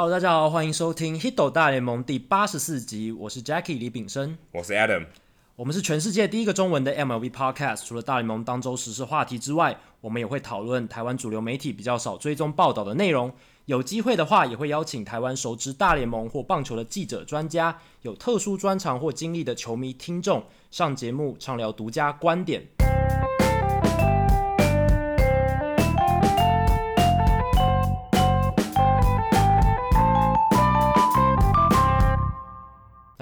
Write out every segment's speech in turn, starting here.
Hello，大家好，欢迎收听《Hito 大联盟》第八十四集。我是 Jackie 李炳生，我是 Adam，我们是全世界第一个中文的 MLB Podcast。除了大联盟当周时事话题之外，我们也会讨论台湾主流媒体比较少追踪报道的内容。有机会的话，也会邀请台湾熟知大联盟或棒球的记者、专家，有特殊专长或经历的球迷听众上节目畅聊独家观点。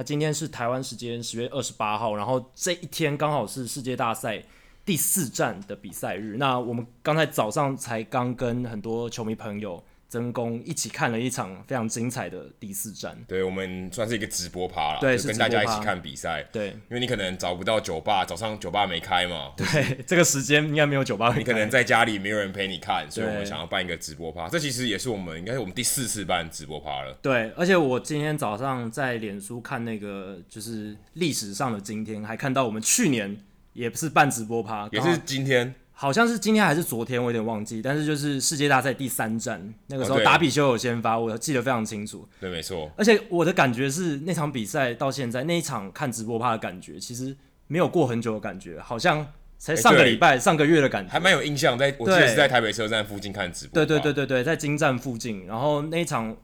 今天是台湾时间十月二十八号，然后这一天刚好是世界大赛第四站的比赛日。那我们刚才早上才刚跟很多球迷朋友。曾公一起看了一场非常精彩的第四战，对，我们算是一个直播趴了，对，就跟大家一起看比赛，对，因为你可能找不到酒吧，早上酒吧没开嘛，对，这个时间应该没有酒吧，你可能在家里没有人陪你看，所以我们想要办一个直播趴，这其实也是我们应该是我们第四次办直播趴了，对，而且我今天早上在脸书看那个就是历史上的今天，还看到我们去年也不是办直播趴，也是今天。好像是今天还是昨天，我有点忘记。但是就是世界大赛第三站，那个时候达比修有先发，我记得非常清楚。对，没错。而且我的感觉是，那场比赛到现在那一场看直播趴的感觉，其实没有过很久的感觉，好像才上个礼拜、欸、上个月的感觉，还蛮有印象。在我记得是在台北车站附近看直播。对对对对对，在金站附近。然后那一场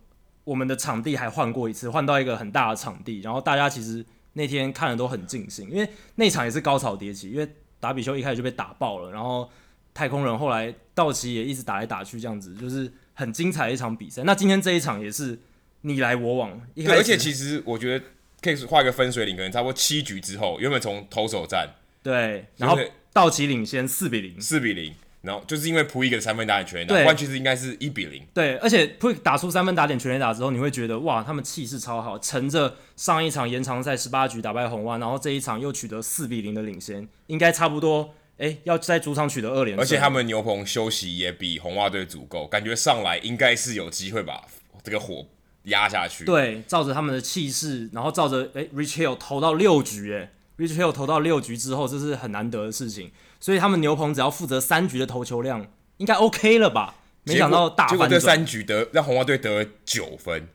我们的场地还换过一次，换到一个很大的场地。然后大家其实那天看的都很尽兴，因为那场也是高潮迭起，因为。达比修一开始就被打爆了，然后太空人后来道奇也一直打来打去，这样子就是很精彩的一场比赛。那今天这一场也是你来我往，一开始而且其实我觉得可以画一个分水岭，可能差不多七局之后，原本从投手战对，然后道奇领先四比零，四比零，然后就是因为普伊格的三分打点全垒打，换其实应该是一比零，对，而且普伊打出三分打点全垒打之后，你会觉得哇，他们气势超好，乘着上一场延长赛十八局打败红袜，然后这一场又取得四比零的领先，应该差不多。哎、欸，要在主场取得二连胜，而且他们牛棚休息也比红袜队足够，感觉上来应该是有机会把这个火压下去。对，照着他们的气势，然后照着哎、欸、Rich Hill 投到六局，哎，Rich Hill 投到六局之后，这是很难得的事情。所以他们牛棚只要负责三局的投球量，应该 OK 了吧？没想到大反转，结果这三局得让红袜队得了九分，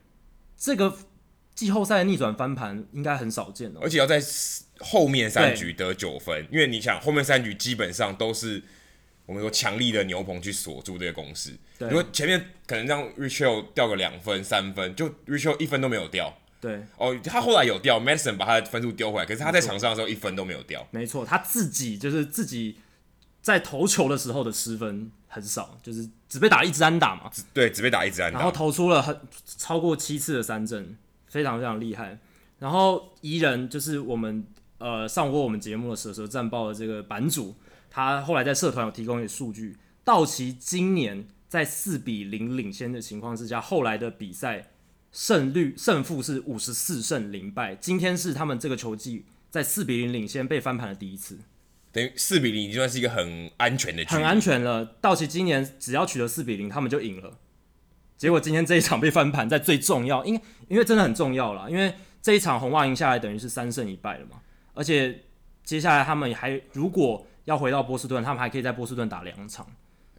这个季后赛逆转翻盘应该很少见哦，而且要在。后面三局得九分，因为你想后面三局基本上都是我们说强力的牛棚去锁住这个攻势。如果前面可能让 Rich Hill 掉个两分三分，就 Rich Hill 一分都没有掉。对，哦，他后来有掉，Madison 把他的分数丢回来，可是他在场上的时候一分都没有掉。没错，他自己就是自己在投球的时候的失分很少，就是只被打一支安打嘛。对，只被打一支安打，然后投出了很超过七次的三振，非常非常厉害。然后宜人就是我们。呃，上过我们节目的《蛇蛇战报》的这个版主，他后来在社团有提供一些数据。道奇今年在四比零领先的情况之下，后来的比赛胜率胜负是五十四胜零败。今天是他们这个球季在四比零领先被翻盘的第一次，等于四比零已经算是一个很安全的局，很安全了。道奇今年只要取得四比零，他们就赢了。结果今天这一场被翻盘，在最重要，因为因为真的很重要了，因为这一场红袜赢下来，等于是三胜一败了嘛。而且接下来他们还如果要回到波士顿，他们还可以在波士顿打两场，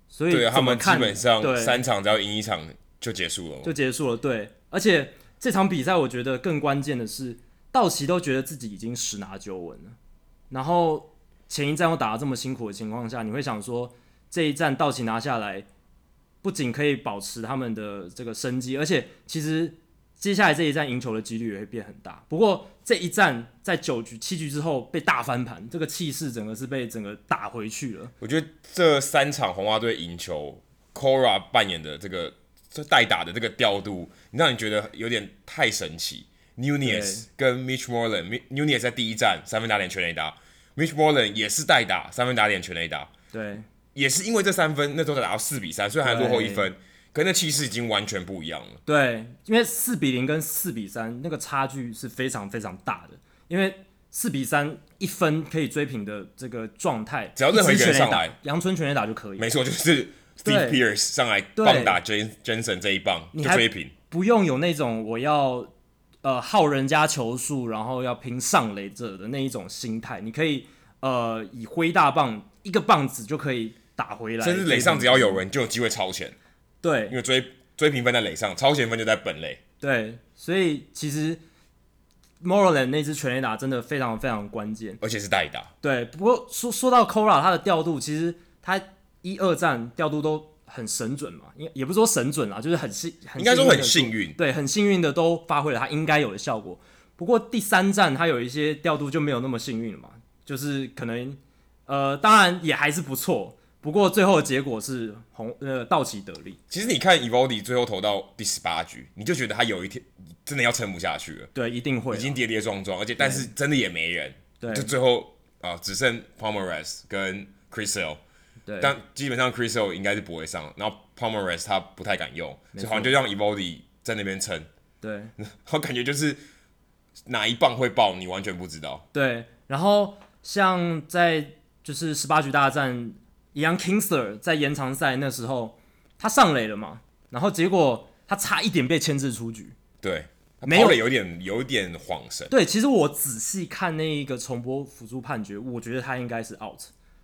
所以对他们基本上三场只要赢一场就结束了，就结束了。对，而且这场比赛我觉得更关键的是，道奇都觉得自己已经十拿九稳了，然后前一战又打得这么辛苦的情况下，你会想说这一战道奇拿下来，不仅可以保持他们的这个生机，而且其实。接下来这一战赢球的几率也会变很大。不过这一战在九局、七局之后被大翻盘，这个气势整个是被整个打回去了。我觉得这三场红袜队赢球，Cora 扮演的这个这代打的这个调度，让你觉得有点太神奇。Nunez 跟 Mitch Moreland，Nunez 在第一站三分打点全垒打，Mitch Moreland 也是代打三分打点全垒打。对，也是因为这三分，那时候才打到四比三，所以还落后一分。可那气势已经完全不一样了。对，因为四比零跟四比三那个差距是非常非常大的。因为四比三一分可以追平的这个状态，只要任何一个人上来，阳春全垒打就可以。没错，就是 Steve Pearce 上来棒打 Jensen 这一棒就追平，不用有那种我要呃耗人家球数，然后要拼上垒者的那一种心态。你可以呃以挥大棒一个棒子就可以打回来，甚至垒上只要有人就有机会超前。对，因为追追平分在垒上，超前分就在本垒。对，所以其实 Moreland 那支全垒打真的非常非常关键，而且是代打。对，不过说说到 Cora 他的调度，其实他一二战调度都很神准嘛，也也不是说神准啦，就是很幸，很应该说很幸运，对，很幸运的都发挥了他应该有的效果。不过第三战他有一些调度就没有那么幸运了嘛，就是可能呃，当然也还是不错。不过最后的结果是红呃道奇得利。其实你看 Eovaldi 最后投到第十八局，你就觉得他有一天真的要撑不下去了。对，一定会，已经跌跌撞撞，而且但是真的也没人。对，就最后啊、呃，只剩 Pomeranz 跟 Chris Sale。对。但基本上 Chris Sale 应该是不会上，然后 Pomeranz 他不太敢用，所以好像就让 Eovaldi 在那边撑。对。我感觉就是哪一棒会爆，你完全不知道。对。然后像在就是十八局大战。Ian Kinsler 在延长赛那时候，他上垒了嘛，然后结果他差一点被牵制出局。对，没有有点有点晃神。对，其实我仔细看那一个重播辅助判决，我觉得他应该是 out，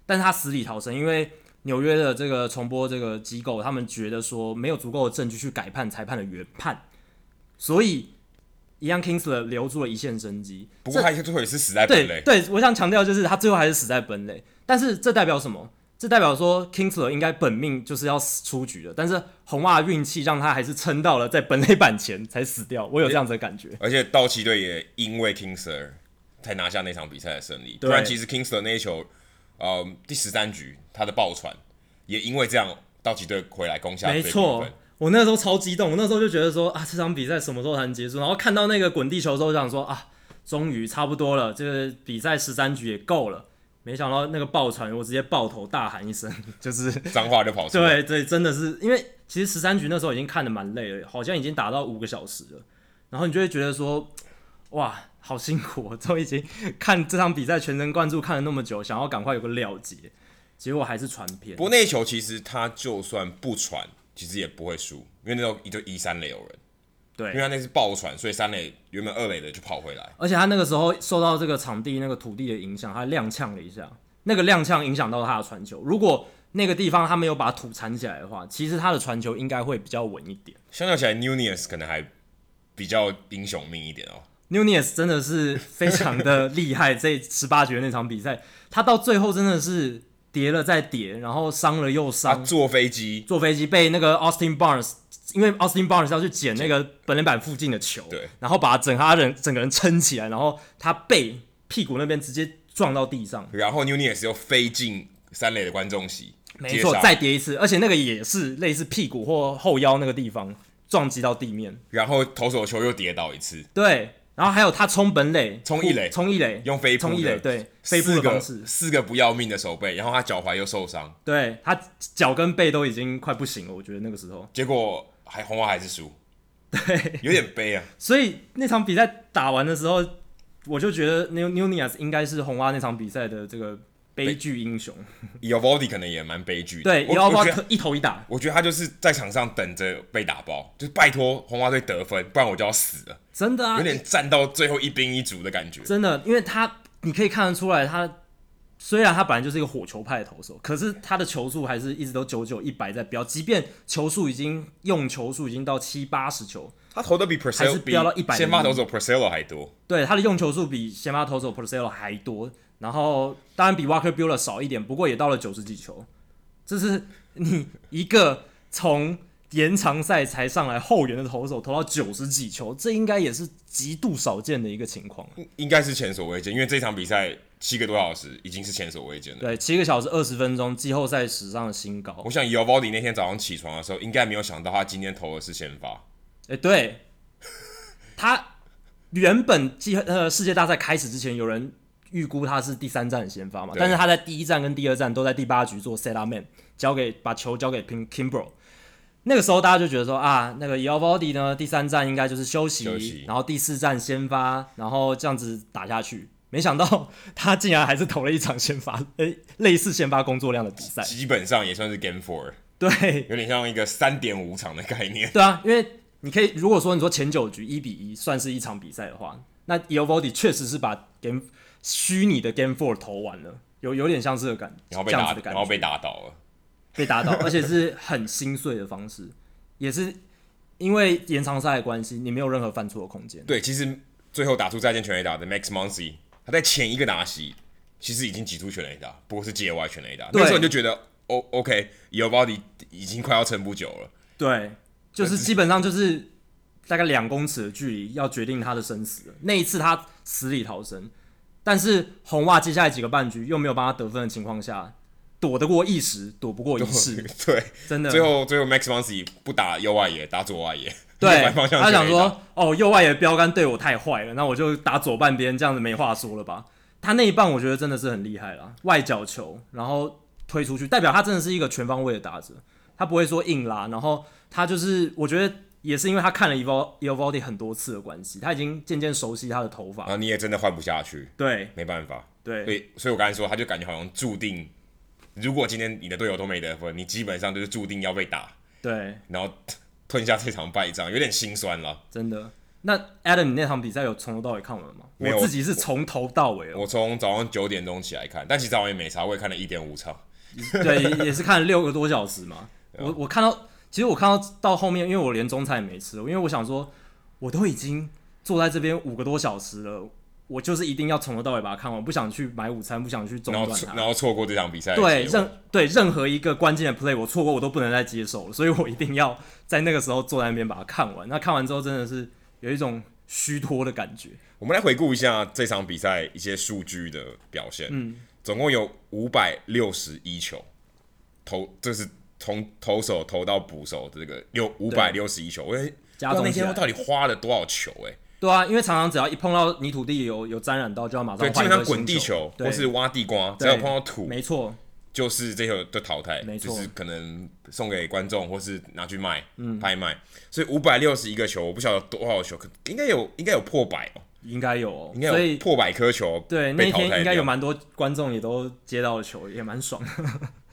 但是他死里逃生，因为纽约的这个重播这个机构，他们觉得说没有足够的证据去改判裁判的原判，所以 Ian Kinsler 留住了一线生机。不过他最后也是死在本垒。对，我想强调就是他最后还是死在本垒，但是这代表什么？这代表说 Kingsler 应该本命就是要死出局的，但是红袜运气让他还是撑到了在本垒板前才死掉。我有这样子的感觉。而且道奇队也因为 Kingsler 才拿下那场比赛的胜利。不然其实 Kingsler 那一球，呃，第十三局他的爆传也因为这样，道奇队回来攻下。没错，我那时候超激动，我那时候就觉得说啊，这场比赛什么时候才能结束？然后看到那个滚地球之后，就想说啊，终于差不多了，这个比赛十三局也够了。没想到那个爆传，我直接爆头大喊一声，就是 脏话就跑出来。对对，真的是因为其实十三局那时候已经看得蛮累了，好像已经打到五个小时了。然后你就会觉得说，哇，好辛苦，我都已经看这场比赛全神贯注看了那么久，想要赶快有个了结，结果还是传偏。不过那一球其实他就算不传，其实也不会输，因为那时候就一三垒有人。对，因为他那是爆传，所以三垒原本二垒的就跑回来。而且他那个时候受到这个场地那个土地的影响，他踉跄了一下，那个踉跄影响到他的传球。如果那个地方他没有把土铲起来的话，其实他的传球应该会比较稳一点。相较起来，Nunez 可能还比较英雄命一点哦。Nunez 真的是非常的厉害，这十八局那场比赛，他到最后真的是跌了再跌，然后伤了又伤。坐飞机，坐飞机被那个 Austin Barnes。因为 Austin Barnes 要去捡那个本垒板附近的球，对，然后把他整他人整个人撑起来，然后他背屁股那边直接撞到地上，然后 Nunez 又飞进三垒的观众席，没错，再跌一次，而且那个也是类似屁股或后腰那个地方撞击到地面，然后投手球又跌倒一次，对，然后还有他冲本垒，冲一垒，冲一垒，用飞冲一垒，对，飞扑的方式，四个不要命的手背，然后他脚踝又受伤，对，他脚跟背都已经快不行了，我觉得那个时候，结果。还红袜还是输，对，有点悲啊。所以那场比赛打完的时候，我就觉得 Nunez 应该是红袜那场比赛的这个悲剧英雄。Eovaldi 可能也蛮悲剧的。对，Eovaldi 一头一打，我觉得他就是在场上等着被打爆，就是拜托红花队得分，不然我就要死了。真的啊，有点战到最后一兵一卒的感觉。真的，因为他你可以看得出来他。虽然他本来就是一个火球派的投手，可是他的球速还是一直都九九一百在飙，即便球速已经用球数已经到七八十球，他投的比还是飙到一百，先发投手 Porcello 还多。对，他的用球数比先发投手 Porcello 还多，然后当然比 Walker Buehler 少一点，不过也到了九十几球。这是你一个从延长赛才上来后援的投手投到九十几球，这应该也是极度少见的一个情况。应该是前所未见，因为这场比赛。七个多小时已经是前所未见了。对，七个小时二十分钟，季后赛史上的新高。我想 Eovaldi 那天早上起床的时候，应该没有想到他今天投的是先发。哎、欸，对，他原本季呃世界大赛开始之前，有人预估他是第三站的先发嘛，但是他在第一站跟第二站都在第八局做 set up man，交给把球交给 Kimbrel。那个时候大家就觉得说啊，那个 Eovaldi 呢，第三站应该就是休息，休息，然后第四站先发，然后这样子打下去。没想到他竟然还是投了一场先发，诶，类似先发工作量的比赛，基本上也算是 Game Four，对，有点像一个三点五场的概念。对啊，因为你可以如果说你说前九局一比一算是一场比赛的话，那 Eovaldi 确实是把 Game 虚拟的 Game Four 投完了，有有点像是个感，然后被打，然后被打倒了，被打倒，而且是很心碎的方式，也是因为延长赛的关系，你没有任何犯错的空间。对，其实最后打出再见全垒打的 Max Muncy，他在前一个打席其实已经挤出全垒打，不过是界外全垒打。那时候你就觉得，O OK，Eovaldi 已经快要撑不久了。对，就是基本上就是大概两公尺的距离，要决定他的生死了。那一次他死里逃生，但是红袜接下来几个半局又没有帮他得分的情况下。躲得过一时，躲不过一世。对，真的。最后，最后 Max Muncy 不打右外野，打左外野。对，他想说，哦，右外野标杆对我太坏了，那我就打左半边，这样子没话说了吧？他那一棒，我觉得真的是很厉害了，外角球，然后推出去，代表他真的是一个全方位的打者，他不会说硬拉，然后他就是，我觉得也是因为他看了 Eovaldi 很多次的关系，他已经渐渐熟悉他的头发。然后你也真的换不下去。对，没办法。对，所以，所以我刚才说，他就感觉好像注定。如果今天你的队友都没得分，你基本上就是注定要被打。对，然后吞下这场败仗，有点心酸了。真的。那 Adam，你那场比赛有从头到尾看完吗？没有，我自己是从头到尾。我从早上九点钟起来看，但其实早上也没差，我也看了一点五场。对，也是看了六个多小时嘛。我我看到，其实我看到到后面，因为我连中餐也没吃，因为我想说，我都已经坐在这边五个多小时了。我就是一定要从头到尾把它看完，不想去买午餐，不想去中断它，然后错过这场比赛。对，任对任何一个关键的 play 我错过我都不能再接受了，所以我一定要在那个时候坐在那边把它看完。那看完之后真的是有一种虚脱的感觉。我们来回顾一下这场比赛一些数据的表现。嗯，总共有五百六十一球投，这是从投手投到捕手的这个有五百六十一球。我加那天到底花了多少球、欸？哎。对啊，因为常常只要一碰到泥土地有有沾染到，就要马上换。对，基本上滚地球或是挖地瓜，只要碰到土，没错，就是这球的淘汰，没错，就是可能送给观众或是拿去卖，嗯，拍卖。所以五百六十一个球，我不晓得多少球，可应该有，应该有破百哦，应该有哦，应该有破百颗球。对，那一天应该有蛮多观众也都接到了球，也蛮爽。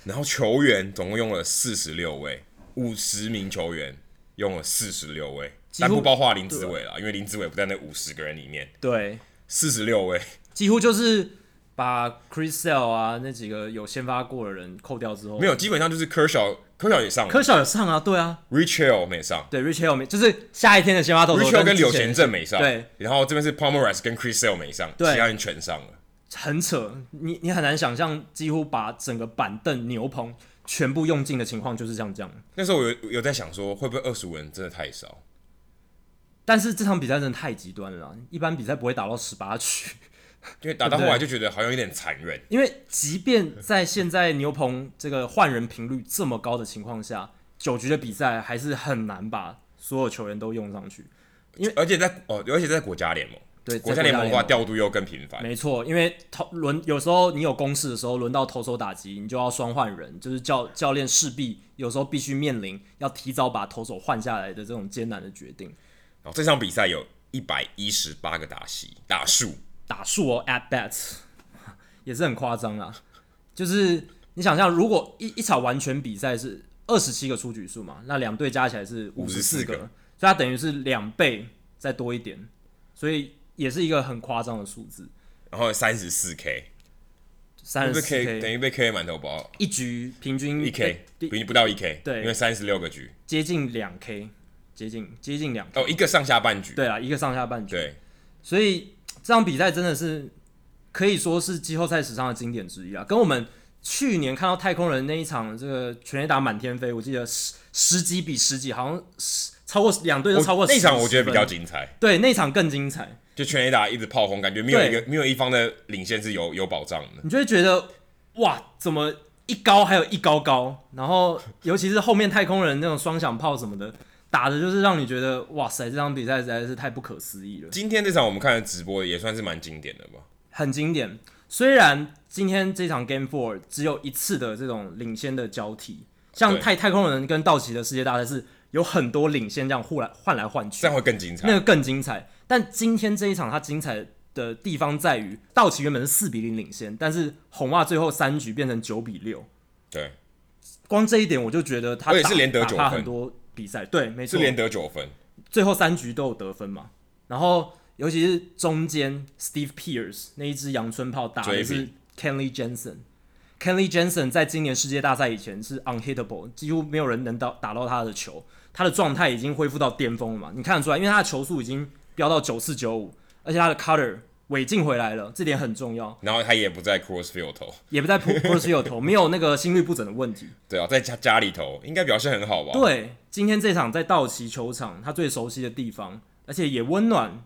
然后球员总共用了四十六位，五十名球员用了四十六位。但不包括林子伟了，因为林子伟不在那五十个人里面。对，四十六位，几乎就是把 Chris Sale 啊那几个有先发过的人扣掉之后，没有，基本上就是 Kershaw，Kershaw 也上了，Kershaw 也上啊，对啊，Rich Hill 没上，对，Rich Hill 没，就是下一天的先发投手 Rich Hill 跟柳贤镇没上，对，然后这边是 Pomeranz 跟 Chris Sale 没上，其他人全上了，很扯，你你很难想象，几乎把整个板凳牛棚全部用尽的情况就是这样这样。那时候我有有在想说，会不会二十五人真的太少？但是这场比赛真的太极端了，一般比赛不会打到十八局，因为打到 后来就觉得好像有点残忍。因为即便在现在牛棚这个换人频率这么高的情况下，九局的比赛还是很难把所有球员都用上去。因为而且在哦，而且在国家联盟，对国家联盟的话调度又更频繁。没错，因为投轮有时候你有攻势的时候，轮到投手打击，你就要双换人，就是教教练势必有时候必须面临要提早把投手换下来的这种艰难的决定。然后这场比赛有一百一十八个打席打数打数哦，at bats 也是很夸张啊。就是你想象，如果一一场完全比赛是二十七个出局数嘛，那两队加起来是五十四个，所以它等于是两倍再多一点，所以也是一个很夸张的数字。然后三十四 K，三十四 K 等于被 K 满头包，一局平均一 K，平均不到一 K，对，因为三十六个局。接近两 K。接近接近两哦，一个上下半局，对啊，一个上下半局，对，所以这场比赛真的是可以说是季后赛史上的经典之一啊！跟我们去年看到太空人那一场这个全垒打满天飞，我记得十十几比十几，好像十超过两队都超过十。那场我觉得比较精彩，对，那场更精彩，就全 A 打一直炮轰，感觉没有一个没有一方的领先是有有保障的，你就会觉得哇，怎么一高还有一高高，然后尤其是后面太空人那种双响炮什么的。打的就是让你觉得哇塞，这场比赛实在是太不可思议了。今天这场我们看的直播也算是蛮经典的吧？很经典。虽然今天这场 Game Four 只有一次的这种领先的交替，像太太空人跟道奇的世界大赛是有很多领先这样互来换来换去，这样会更精彩。那个更精彩。但今天这一场它精彩的地方在于，道奇原本是四比零领先，但是红袜最后三局变成九比六。对，光这一点我就觉得他也是连得九分很多。比赛对，没错，是连得九分，最后三局都有得分嘛。然后尤其是中间 Steve Pearce 那一支阳春炮打的是 Kenley Jansen，Kenley Kenley Jensen 在今年世界大赛以前是 unhittable，几乎没有人能到打到他的球，他的状态已经恢复到巅峰了嘛？你看得出来，因为他的球速已经飙到九四九五，而且他的 cutter 尾劲回来了，这点很重要。然后他也不在 crossfield 投，也不在 crossfield 投，没有那个心率不整的问题。对啊，在家家里头应该表现很好吧？对，今天这场在道奇球场，他最熟悉的地方，而且也温暖，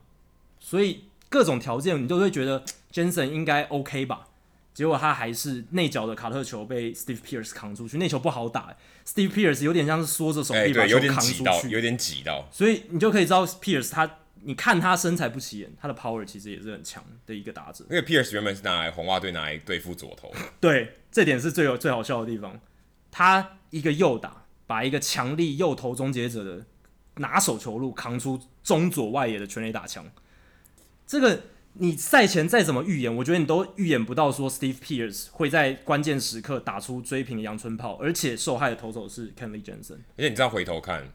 所以各种条件你都会觉得 Jensen 应该 OK 吧？结果他还是内角的卡特球被 Steve Pearce 扛出去，那球不好打，欸。Steve Pearce 有点像是缩着手臂把球扛出去，欸，有点挤到。所以你就可以知道 Pearce 他，你看他身材不起眼，他的 power 其实也是很强的一个打者。因为 Pearce 原本是拿来红袜队拿来对付左投，对，这点是最有最好笑的地方。他一个右打，把一个强力右投终结者的拿手球路扛出中左外野的全垒打墙，这个。你赛前再怎么预言，我觉得你都预言不到说 Steve Pearce 会在关键时刻打出追平的阳春炮，而且受害的投手是 Kenley Jensen。而且你再回头看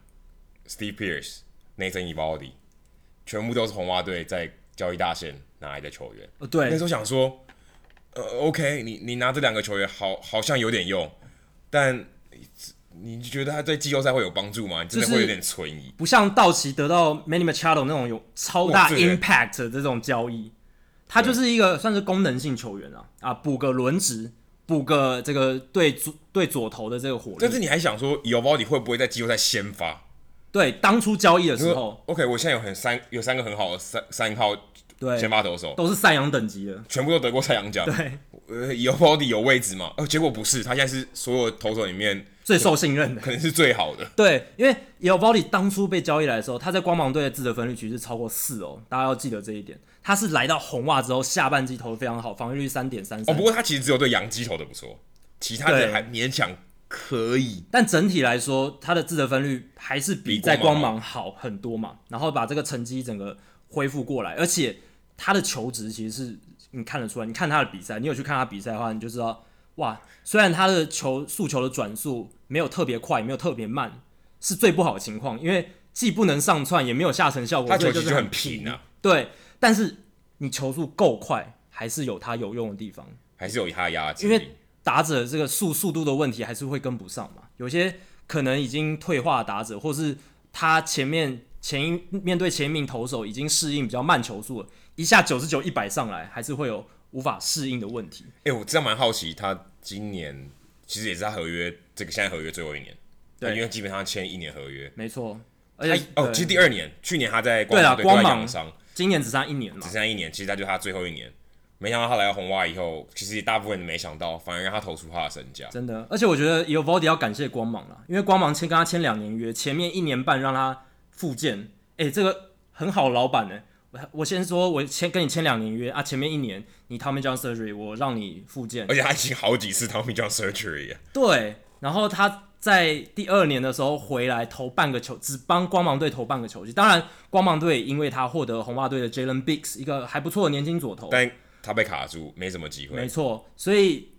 Steve Pearce、Nathan Eovaldi，全部都是红袜队在交易大线拿来的球员。哦，对，那时候想说，呃，OK，你你拿这两个球员好好像有点用，但。你觉得他对季后赛会有帮助吗？你真的会有点存疑。不像道奇得到 Manny Machado 那种有超大 impact 的这种交易，他就是一个算是功能性球员啊啊，补个轮值，补个这个对左对左投的这个火力。但是你还想说，Eovaldi 会不会在季后赛先发？对，当初交易的时候，OK，我现在有很三有三个很好的三三号先发投手，都是赛扬等级的，全部都得过赛扬奖。对，呃，Eovaldi 有位置嘛？哦，结果不是，他现在是所有投手里面。最受信任的，可能是最好的。对，因为 Eovaldi 当初被交易来的时候，他在光芒队的自责分率其实超过四哦，大家要记得这一点。他是来到红袜之后，下半季投的非常好，防御率三点三三。哦，不过他其实只有对洋基投的不错，其他的还勉强可以。但整体来说，他的自得分率还是比在光芒好很多嘛。然后把这个成绩整个恢复过来，而且他的球值其实是你看得出来。你看他的比赛，你有去看他比赛的话，你就知道。哇，虽然他的球速球的转速没有特别快，也没有特别慢，是最不好的情况，因为既不能上窜，也没有下沉效果，他球就是很平啊。对，但是你球速够快，还是有他有用的地方，还是有他的压制。因为打者这个速速度的问题还是会跟不上嘛，有些可能已经退化的打者，或是他前面前一面对前一名投手已经适应比较慢球速了，一下九十九一百上来，还是会有。无法适应的问题。哎、欸，我真的蛮好奇，他今年其实也是他合约这个现在合约最后一年，对，因为基本上签一年合约，没错。而且哦，其实第二年，去年他在光芒队光芒伤，今年只剩一年嘛，只剩一年，其实他就他最后一年。没想到他来到红袜以后，其实大部分人没想到，反而让他投出他的身价。真的，而且我觉得 Eovaldi 要感谢光芒了，因为光芒签跟他签两年约，前面一年半让他复健，哎、欸，这个很好老板呢。我先说，我签跟你签两年约啊，前面一年你 Tommy John Surgery，我让你复健，而且他已经好几次 Tommy John Surgery 啊。对，然后他在第二年的时候回来投半个球，只帮光芒队投半个球季。当然，光芒队因为他获得红袜队的 Jalen Biggs 一个还不错的年轻左投，但他被卡住，没什么机会。没错，所以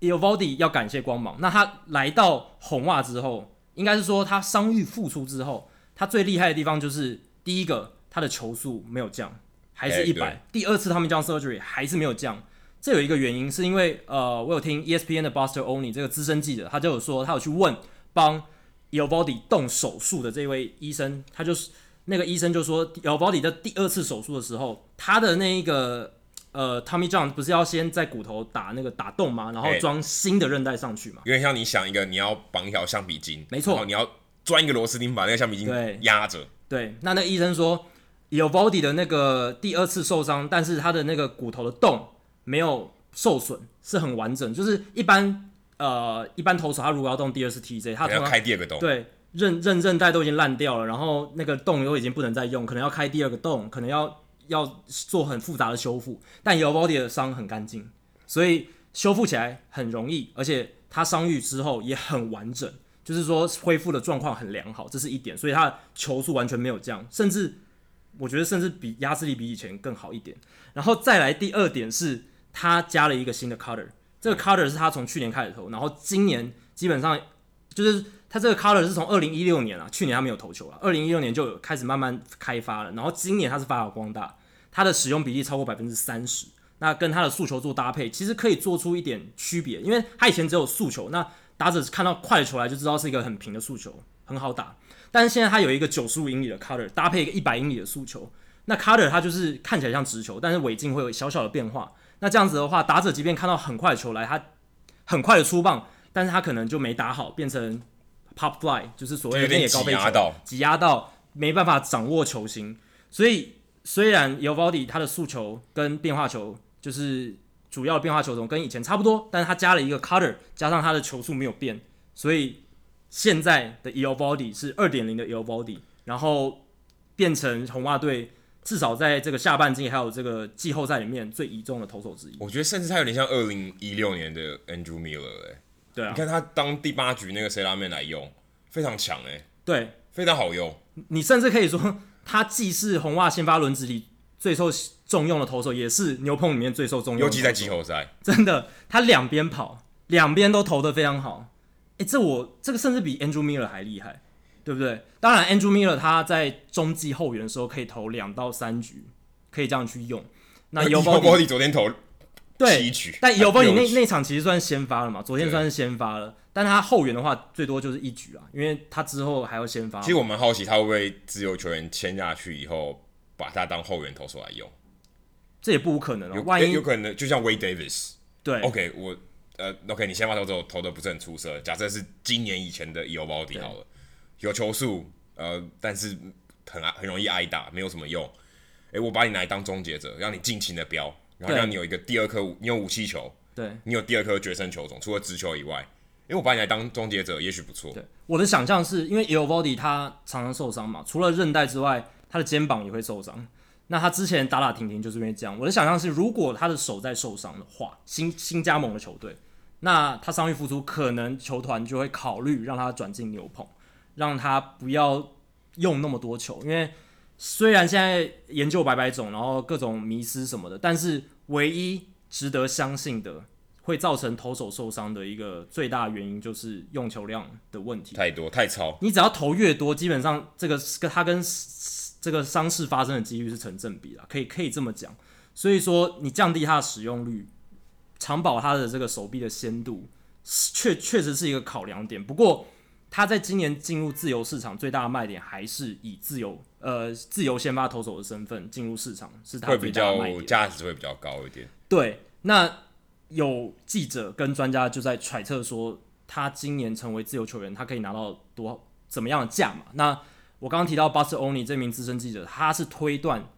Eovaldi 要感谢光芒。那他来到红袜之后，应该是说他伤愈复出之后，他最厉害的地方就是第一个。他的球速没有降，还是一百、欸。第二次他们将 surgery 还是没有降，这有一个原因，是因为呃，我有听 ESPN 的 Buster Olney 这个资深记者，他就有说，他有去问帮 Eovaldi 动手术的这位医生，他就是那个医生就说 Eovaldi 的第二次手术的时候，他的那一个呃 Tommy John 不是要先在骨头打那个打洞吗？然后装新的韧带上去嘛？有点像你想一个你要绑一条橡皮筋，没错，你要钻一个螺丝钉把那个橡皮筋压着。对，那那医生说。Eovaldi 的那个第二次受伤，但是他的那个骨头的洞没有受损，是很完整。就是一般呃一般投手他如果要动第二次 TJ，他要开第二个洞，对，韧韧韧带都已经烂掉了，然后那个洞又已经不能再用，可能要开第二个洞，可能要要做很复杂的修复。但 Eovaldi 的伤很干净，所以修复起来很容易，而且他伤愈之后也很完整，就是说恢复的状况很良好，这是一点。所以他的球速完全没有降，甚至。我觉得甚至比压制力比以前更好一点，然后再来第二点是，他加了一个新的 cutter，这个 cutter 是他从去年开始投，然后今年基本上就是他这个 color 是从二零一六年啊，去年他没有投球啊，二零一六年就开始慢慢开发了，然后今年他是发扬光大，他的使用比例超过百分之三十，那跟他的速球做搭配，其实可以做出一点区别，因为他以前只有速球，那打者看到快的球来就知道是一个很平的速球，很好打。但是现在他有一个九十五英里的 color 搭配一个一百英里的速球，那 color 它就是看起来像直球，但是尾径会有小小的变化。那这样子的话，打者即便看到很快的球来，他很快的出棒，但是他可能就没打好，变成 pop fly，就是所谓的内野高飞球，挤压到，没办法掌握球型。所以虽然 Eovaldi 他的速球跟变化球就是主要的变化球种跟以前差不多，但是他加了一个 cutter，加上他的球速没有变，所以。现在的 Eovaldi 是二点零的 Eovaldi，然后变成红袜队至少在这个下半季还有这个季后赛里面最倚重的投手之一。我觉得甚至他有点像二零一六年的 Andrew Miller 哎、欸，对啊，你看他当第八局那个 C 拉面来用，非常强哎、欸，对，非常好用。你甚至可以说他既是红袜先发轮子里最受重用的投手，也是牛棚里面最受重用的。尤其在季后赛，真的，他两边跑，两边都投得非常好。诶、欸，这我这个甚至比 Andrew Miller 还厉害，对不对？当然，Andrew Miller 他在中继后援的时候可以投两到三局，可以这样去用。那 Eovaldi 昨天投对，但 Eovaldi 那那场其实算先发了嘛，昨天算是先发了，但他后援的话最多就是一局啊，因为他之后还要先发。其实我们好奇他会不会自由球员签下去以后把他当后援投手来用，这也不无可能哦。有万一有可能就像 Wade Davis，对，OK 我。呃，OK，你先发投手投的不是很出色。假设是今年以前的 Eovaldi 好了，有球速，呃，但是很很容易挨打，没有什么用。诶，我把你拿来当终结者，让你尽情的飙，然后让你有一个第二颗，你有武器球，对，你有第二颗决胜球种，除了直球以外，因为，我把你来当终结者，也许不错。对，我的想象是因为 Eovaldi 他常常受伤嘛，除了韧带之外，他的肩膀也会受伤。那他之前打打停停就是因为这样。我的想象是，如果他的手在受伤的话，新新加盟的球队，那他伤愈复出，可能球团就会考虑让他转进牛棚，让他不要用那么多球。因为虽然现在研究百百种，然后各种迷失什么的，但是唯一值得相信的，会造成投手受伤的一个最大原因，就是用球量的问题。太多太超，你只要投越多，基本上这个跟他跟。这个伤势发生的几率是成正比啦，可以可以这么讲。所以说，你降低它的使用率，长保它的这个手臂的鲜度，确确实是一个考量点。不过，它在今年进入自由市场最大的卖点，还是以自由呃自由先发投手的身份进入市场，是他会比较，价值会比较高一点。对，那有记者跟专家就在揣测说，他今年成为自由球员，他可以拿到多怎么样的价嘛？那我刚刚提到 Buster Olney 这名资深记者，他是推断，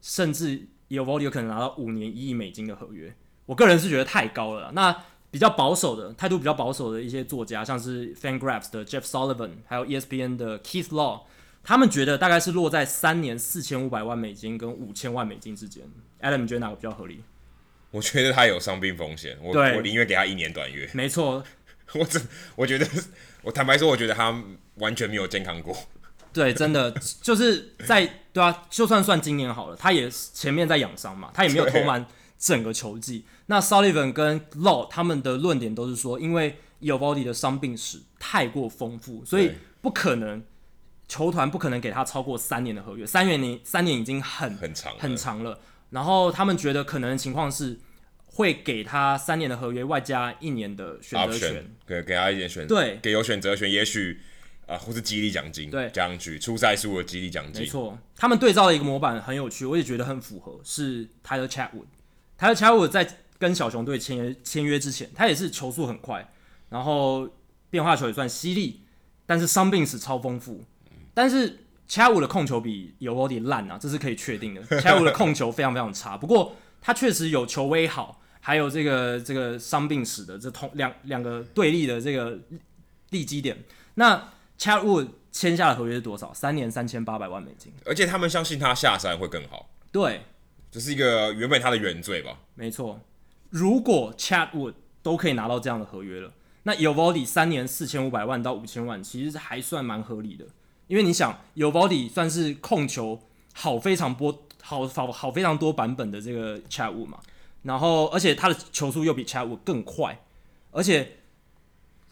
甚至 Eovaldi 有可能拿到五年一亿美金的合约。我个人是觉得太高了。那比较保守的态度，比较保守的一些作家，像是 FanGraphs 的 Jeff Sullivan，还有 ESPN 的 Keith Law，他们觉得大概是落在三年四千五百万美金跟五千万美金之间。Adam，你觉得哪个比较合理？我觉得他有伤病风险，我我宁愿给他一年短约。没错，我真我觉得，我坦白说，我觉得他完全没有健康过。对，真的 就是在对啊，就算算今年好了，他也前面在养伤嘛，他也没有投满整个球季。那 Sullivan 跟 Law 他们的论点都是说，因为 Eovaldi 的伤病史太过丰富，所以不可能球团不可能给他超过三年的合约。三年你三年已经很很长很长了。然后他们觉得可能的情况是会给他三年的合约，外加一年的选择权，给给他一点选择，对，给有选择权，也许。啊，或是激励奖金，对，加上去出赛数的激励奖金，没错。他们对照的一个模板很有趣，我也觉得很符合，是 Tyler Chatwood。Tyler Chatwood 在跟小熊队签约签约之前，他也是球速很快，然后变化球也算犀利，但是伤病史超丰富。但是 Chatwood 的控球比 Eovaldi 烂啊，这是可以确定的。Chatwood 的控球非常非常差，不过他确实有球威好，还有这个这个伤病史的这同两两个对立的这个利基点。那 Chatwood 签下的合约是多少？三年三千八百万美金，而且他们相信他下山会更好。对，这是一个原本他的原罪吧？没错。如果 Chatwood 都可以拿到这样的合约了，那 Eovaldi 三年四千五百万到五千万，其实还算蛮合理的。因为你想，Eovaldi 算是控球好非常多、好好好非常多版本的这个 Chatwood 嘛，然后而且他的球速又比 Chatwood 更快，而且。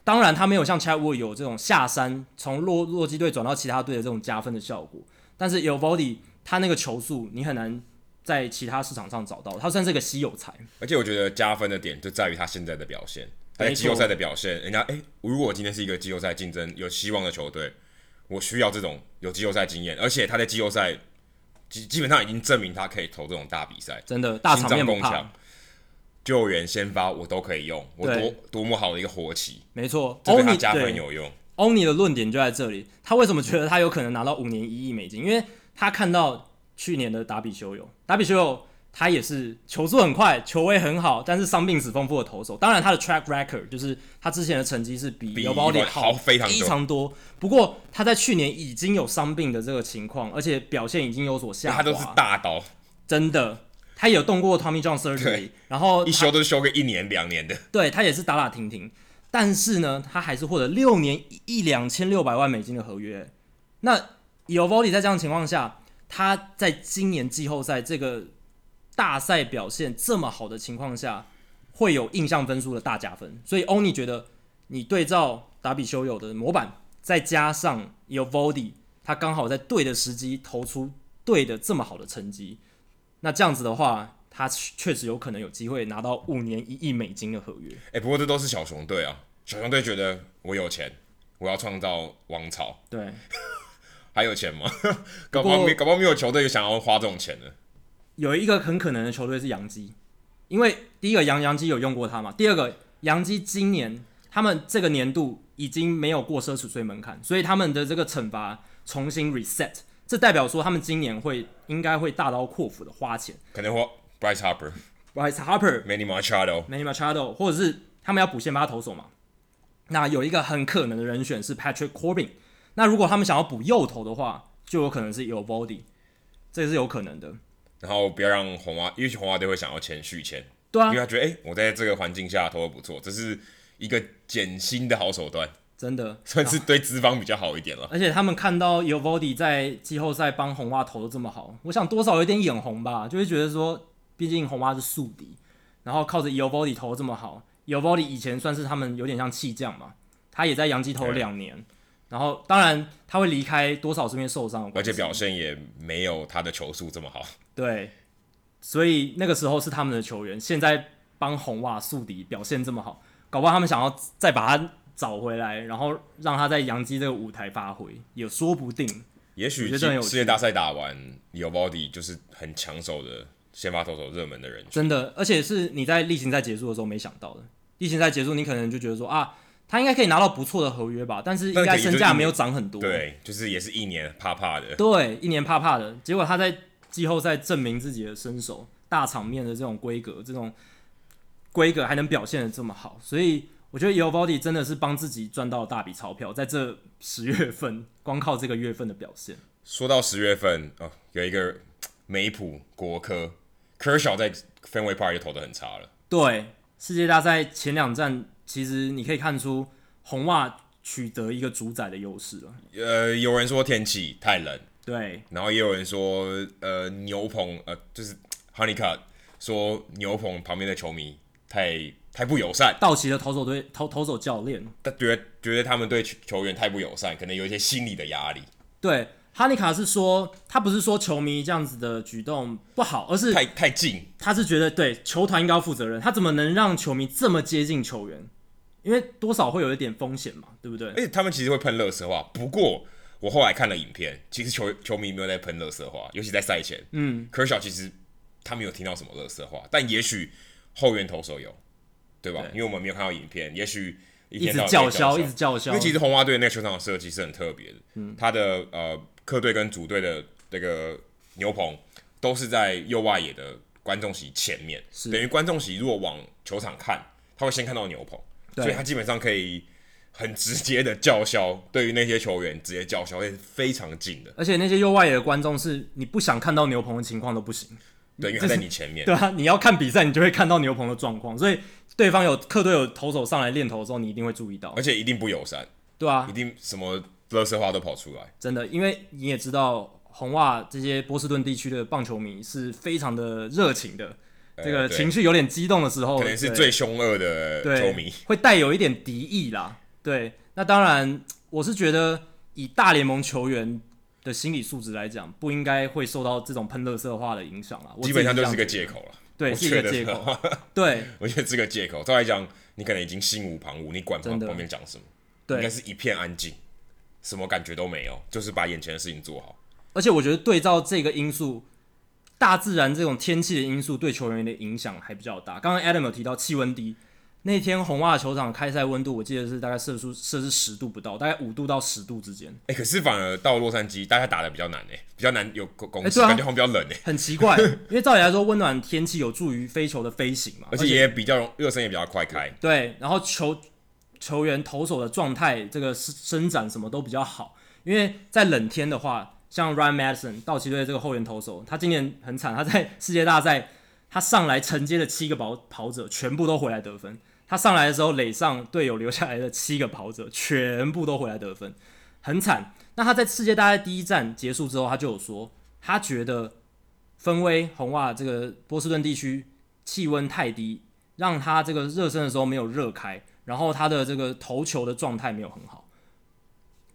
当然，他没有像 Chatwood 有这种下山从洛洛基队转到其他队的这种加分的效果。但是 Eovaldi 他那个球速，你很难在其他市场上找到，他算是个稀有才。而且我觉得加分的点就在于他现在的表现，他在季后赛的表现。人家哎、欸，如果我今天是一个季后赛竞争有希望的球队，我需要这种有季后赛经验，而且他在季后赛基基本上已经证明他可以投这种大比赛，真的大场面不怕。救援先发我都可以用，我多多么好的一个活棋，没错，对他加分有用。欧尼的论点就在这里，他为什么觉得他有可能拿到五年一亿美金？因为他看到去年的达比修友，达比修有他也是球速很快，球威很好，但是伤病史丰富的投手。当然他的 track record 就是他之前的成绩是比尤保迪好非常多。不过他在去年已经有伤病的这个情况，而且表现已经有所下滑。他都是大刀，真的，他也有动过 Tommy John surgery，然后一修都是修个一年两年的。对，他也是打打停停。但是呢，他还是获得六年一亿两千六百万美金的合约。那 Eovaldi 在这样的情况下，他在今年季后赛这个大赛表现这么好的情况下，会有印象分数的大加分。所以欧尼觉得，你对照达比修有的模板，再加上有 Vody，他刚好在对的时机投出对的这么好的成绩，那这样子的话。他确实有可能有机会拿到五年一亿美金的合约。哎、欸，不过这都是小熊队啊，小熊队觉得我有钱，我要创造王朝。对，还有钱吗？搞不好没，搞不好没有球队想要花这种钱的。有一个很可能的球队是洋基，因为第一个杨洋基有用过他嘛，第二个洋基今年他们这个年度已经没有过奢侈税门槛，所以他们的这个惩罚重新 reset，这代表说他们今年会应该会大刀阔斧的花钱，可能花。Bryce Harper、Bryce Harper、Manny Machado、或者是他们要补先发投手嘛？那有一个很可能的人选是 Patrick Corbin。那如果他们想要补右投的话，就有可能是 Eovaldi，这也是有可能的。然后不要让红袜，因为红袜队会想要签续签，对啊，因为他觉得哎、欸，我在这个环境下投的不错，这是一个减薪的好手段，真的算是对资方比较好一点了。而且他们看到 Eovaldi 在季后赛帮红袜投的这么好，我想多少有点眼红吧，就会觉得说。毕竟红袜是宿敌，然后靠着 Eovaldi 投这么好，Eovaldi 以前算是他们有点像弃将嘛，他也在洋基投了两年，然后当然他会离开多少是因为受伤，而且表现也没有他的球速这么好。对，所以那个时候是他们的球员，现在帮红袜宿敌表现这么好，搞不好他们想要再把他找回来，然后让他在洋基这个舞台发挥，也说不定。也许世界大赛打完，Eovaldi 就是很抢手的。先发投手热门的人，真的，而且是你在例行赛结束的时候没想到的。例行赛结束，你可能就觉得说啊，他应该可以拿到不错的合约吧，但是应该身价没有涨很多。对，就是也是一年怕怕的。对，一年怕怕的。结果他在季后赛证明自己的身手，大场面的这种规格，这种规格还能表现的这么好，所以我觉得 Eovaldi 真的是帮自己赚到了大笔钞票，在这十月份，光靠这个月份的表现。说到十月份哦，有一个梅普国科。Kershaw 在 Fenway Park 就投的很差了。对，世界大赛前两站，其实你可以看出红袜取得一个主宰的优势了。呃，有人说天气太冷，对，然后也有人说，呃，牛棚，呃，就是 Honeycutt 说牛棚旁边的球迷太太不友善。道奇的投手队投投手教练，他觉得觉得他们对球员太不友善，可能有一些心理的压力。对。哈尼卡是说，他不是说球迷这样子的举动不好，而是太太近。他是觉得对球团应该要负责任，他怎么能让球迷这么接近球员？因为多少会有一点风险嘛，对不对？而且他们其实会喷垃圾话。不过我后来看了影片，其实球球迷没有在喷垃圾话，尤其在赛前。嗯，科小其实他没有听到什么垃圾话，但也许后援投手有，对吧？对，因为我们没有看到影片，也许一直叫嚣，一直叫嚣。因为其实红袜队那个球场的设计是很特别的，嗯，他的呃。客队跟主队的这个牛棚都是在右外野的观众席前面，等于观众席如果往球场看，他会先看到牛棚，所以他基本上可以很直接的叫嚣，对于那些球员直接叫嚣，会非常近的。而且那些右外野的观众是你不想看到牛棚的情况都不行，对，因为他在你前面。对啊，你要看比赛，你就会看到牛棚的状况，所以对方有客队有投手上来练投的时候，你一定会注意到，而且一定不友善，对啊，一定什么。垃圾话都跑出来，真的，因为你也知道，红袜这些波士顿地区的棒球迷是非常的热情的，欸、这个情绪有点激动的时候，可能是最凶恶的球迷，会带有一点敌意啦。对，那当然，我是觉得以大联盟球员的心理素质来讲，不应该会受到这种喷垃圾话的影响啊。基本上就是个借口了。对，是一个借口。对，我觉得这个借口，再来讲，你可能已经心无旁骛，你管旁旁边讲什么？对，应该是一片安静，什么感觉都没有，就是把眼前的事情做好。而且我觉得对照这个因素，大自然这种天气的因素对球员的影响还比较大。刚刚 Adam 有提到气温低。那天红袜球场开赛温度，我记得是大概摄氏摄氏十度不到，大概五度到十度之间。哎、欸，可是反而到洛杉矶，大家打的比较难哎，比较难有攻攻势，欸啊、感觉好像比较冷哎，很奇怪。因为照理来说，温暖天气有助于飞球的飞行嘛，而且也比较热身也比较快开。对，然后球球员投手的状态，这个伸展什么都比较好。因为在冷天的话，像 Ryan Madison 道奇队这个后援投手，他今年很惨，他在世界大赛。他上来承接的七个跑跑者全部都回来得分。他上来的时候垒上队友留下来的七个跑者全部都回来得分，很惨。那他在世界大赛第一站结束之后，他就有说，他觉得分威红袜这个波士顿地区气温太低，让他这个热身的时候没有热开，然后他的这个投球的状态没有很好。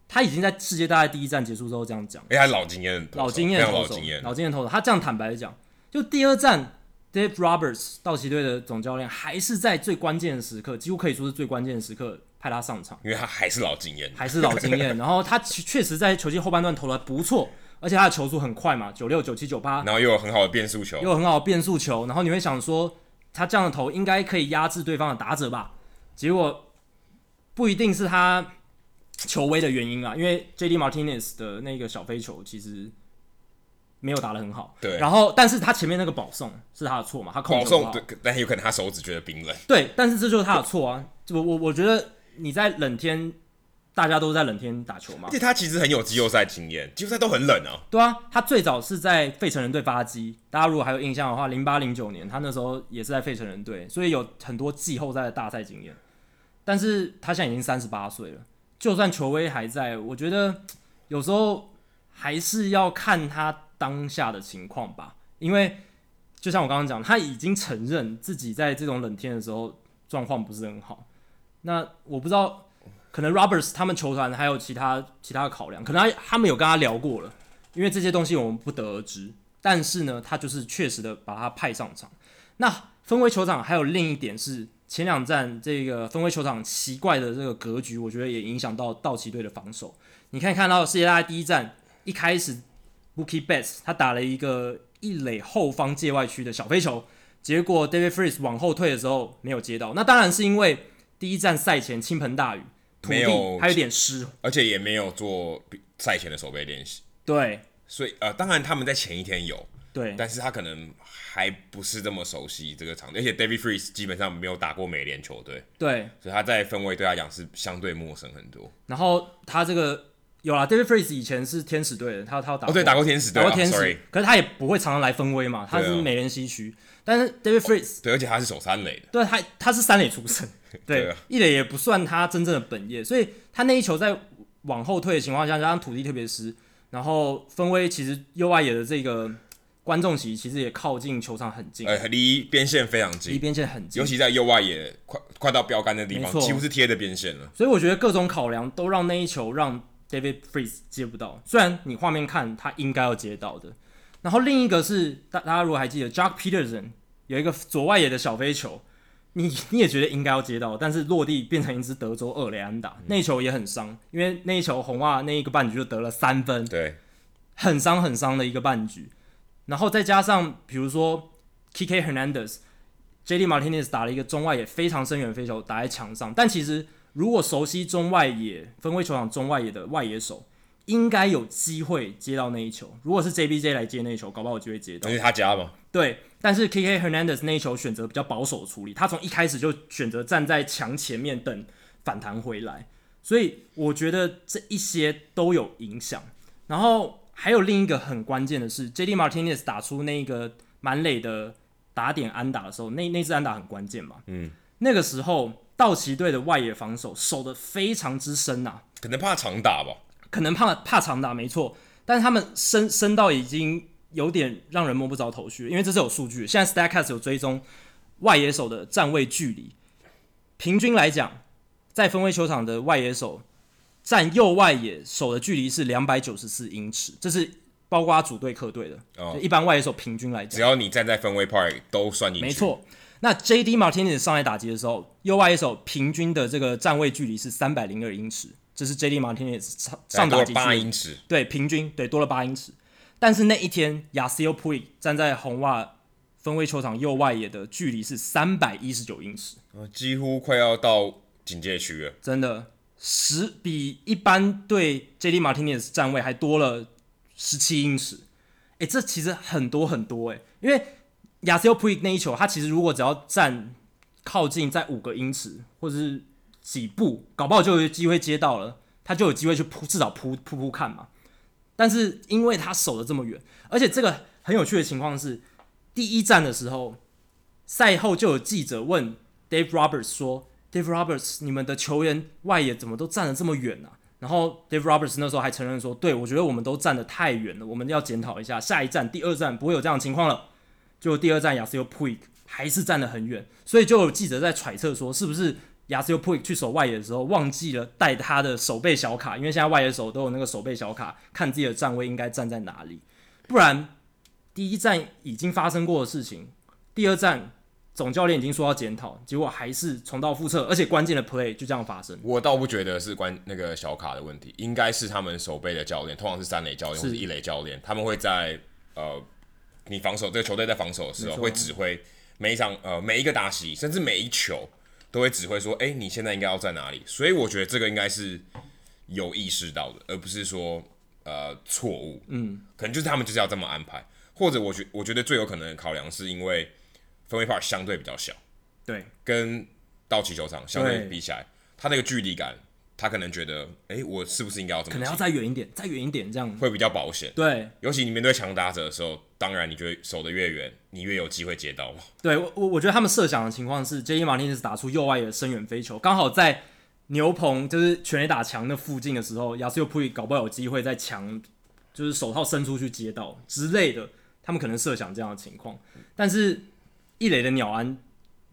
他已经在世界大赛第一站结束之后这样讲，哎，他老经验，老经验投手，老经验投手，他这样坦白的讲，就第二战。Dave Roberts，道奇队的总教练，还是在最关键的时刻，几乎可以说是最关键的时刻派他上场，因为他还是老经验，还是老经验。然后他确实在球季后半段投的不错，而且他的球速很快嘛，九六、九七、九八，然后又有很好的变速球，又有很好的变速球。然后你会想说，他这样的投应该可以压制对方的打者吧？结果不一定是他球威的原因啊，因为 JD Martinez 的那个小飞球其实。没有打得很好，对。然后，但是他前面那个保送是他的错嘛？他控保送，对，但有可能他手指觉得冰冷。对，但是这就是他的错啊！我我我觉得你在冷天，大家都在冷天打球嘛。而且他其实很有季后赛经验，季后赛都很冷啊。对啊，他最早是在费城人队发迹，大家如果还有印象的话，零八零九年他那时候也是在费城人队，所以有很多季后赛的大赛经验。但是他现在已经三十八岁了，就算球威还在，我觉得有时候还是要看他。当下的情况吧，因为就像我刚刚讲，他已经承认自己在这种冷天的时候状况不是很好。那我不知道，可能 Roberts 他们球团还有其他其他的考量，可能他他们有跟他聊过了，因为这些东西我们不得而知。但是呢，他就是确实的把他派上场。那芬威球场还有另一点是，前两站这个分威球场奇怪的这个格局，我觉得也影响到道奇队的防守。你可以看到世界大赛第一战一开始。Mookie Betts 他打了一个一垒后方界外区的小飞球，结果 David Freeze 往后退的时候没有接到。那当然是因为第一站赛前倾盆大雨，土地还有点湿，而且也没有做赛前的守备练习。对，所以呃，当然他们在前一天有，对，但是他可能还不是这么熟悉这个场地，而且 David Freeze 基本上没有打过美联球队，对，所以他在氛围对他讲是相对陌生很多。然后他这个。有啦，David Freese 以前是天使队的，他他有打过，哦对，打过天使队，打过天使，啊，可是他也不会常常来分威嘛，他是美联西区，但是 David Freese 对，而且他是守三垒的，对，他他是三垒出身，对，一垒也不算他真正的本业，所以他那一球在往后退的情况下，加上土地特别湿，然后分威其实右外野的这个观众席其实也靠近球场很近，呃，离边线非常近，离边线很近，尤其在右外野快快到标杆的地方，几乎是贴着边线了，所以我觉得各种考量都让那一球让。David Freese 接不到，虽然你画面看他应该要接到的。然后另一个是大大家如果还记得 Jack Peterson 有一个左外野的小飞球，你你也觉得应该要接到，但是落地变成一支德州二雷安打，那球也很伤，因为那一球红袜那一个半局就得了三分，对，很伤很伤的一个半局。然后再加上比如说 Kike Hernandez、JD Martinez 打了一个中外野非常深远飞球打在墙上，但其实。如果熟悉中外野分位球场中外野的外野手，应该有机会接到那一球。如果是 JBJ 来接那一球，搞不好有机会接到。因为他家嘛。对，但是 KK Hernandez 那一球选择比较保守处理，他从一开始就选择站在墙前面等反弹回来，所以我觉得这一些都有影响。然后还有另一个很关键的是，JD Martinez 打出那个满垒的打点安打的时候，那那支安打很关键嘛。嗯，那个时候。道奇队的外野防守守得非常之深呐、啊，可能怕长打吧，可能怕怕长打没错，但是他们深深到已经有点让人摸不着头绪，因为这是有数据，现在 Statcast 有追踪外野手的站位距离，平均来讲，在分位球场的外野手站右外野手的距离是两百九十四英尺，这是包括主队客队的。哦，一般外野手平均来讲，只要你站在分位 Park 都算进去。没错。那 J.D. Martinez 上来打击的时候，右外野手平均的这个站位距离是三百零二英尺，这是 J.D. Martinez 上上打击八英尺，对，平均对多了八英尺。但是那一天，Yasiel Puig 站在红袜分位球场右外野的距离是三百一十九英尺，几乎快要到警戒区了。真的，十比一般对 J.D. Martinez 站位还多了十七英尺。诶，这其实很多很多诶，因为。Yasiel Puig 那一球，他其实如果只要站靠近在五个英尺或者是几步，搞不好就有机会接到了，他就有机会去扑，至少扑扑扑看嘛。但是因为他守得这么远，而且这个很有趣的情况是，第一站的时候，赛后就有记者问 Dave Roberts 说：“Dave Roberts，你们的球员外野怎么都站得这么远啊？”然后 Dave Roberts 那时候还承认说：“对，我觉得我们都站得太远了，我们要检讨一下，下一站第二站不会有这样的情况了。”就第二站，Yasiel Puig 还是站得很远，所以就有记者在揣测说，是不是 Yasiel Puig 去守外野的时候忘记了带他的守备小卡？因为现在外野手都有那个守备小卡，看自己的站位应该站在哪里。不然第一站已经发生过的事情，第二站总教练已经说要检讨，结果还是重蹈覆辙，而且关键的 play 就这样发生。我倒不觉得是关那个小卡的问题，应该是他们守备的教练，通常是三垒教练或是一垒教练，他们会在呃。你防守这个球队在防守的时候，会指挥每一场呃每一个打席，甚至每一球都会指挥说，哎、欸，你现在应该要在哪里？所以我觉得这个应该是有意识到的，而不是说呃错误。嗯，可能就是他们就是要这么安排，或者我觉我觉得最有可能的考量是因为分位 Park 相对比较小，对，跟道奇球场相对比起来，它那个距离感。他可能觉得，哎、欸，我是不是应该要这么？可能要再远一点，再远一点，这样会比较保险。对，尤其你面对强打者的时候，当然你觉得守得越远，你越有机会接到嘛。对，我我我觉得他们设想的情况是，J.D. Martinez 打出右外野的深远飞球，刚好在牛棚就是全垒打墙的附近的时候，Yasiel Puig 搞不好有机会在墙就是手套伸出去接到之类的，他们可能设想这样的情况。但是一垒的鸟安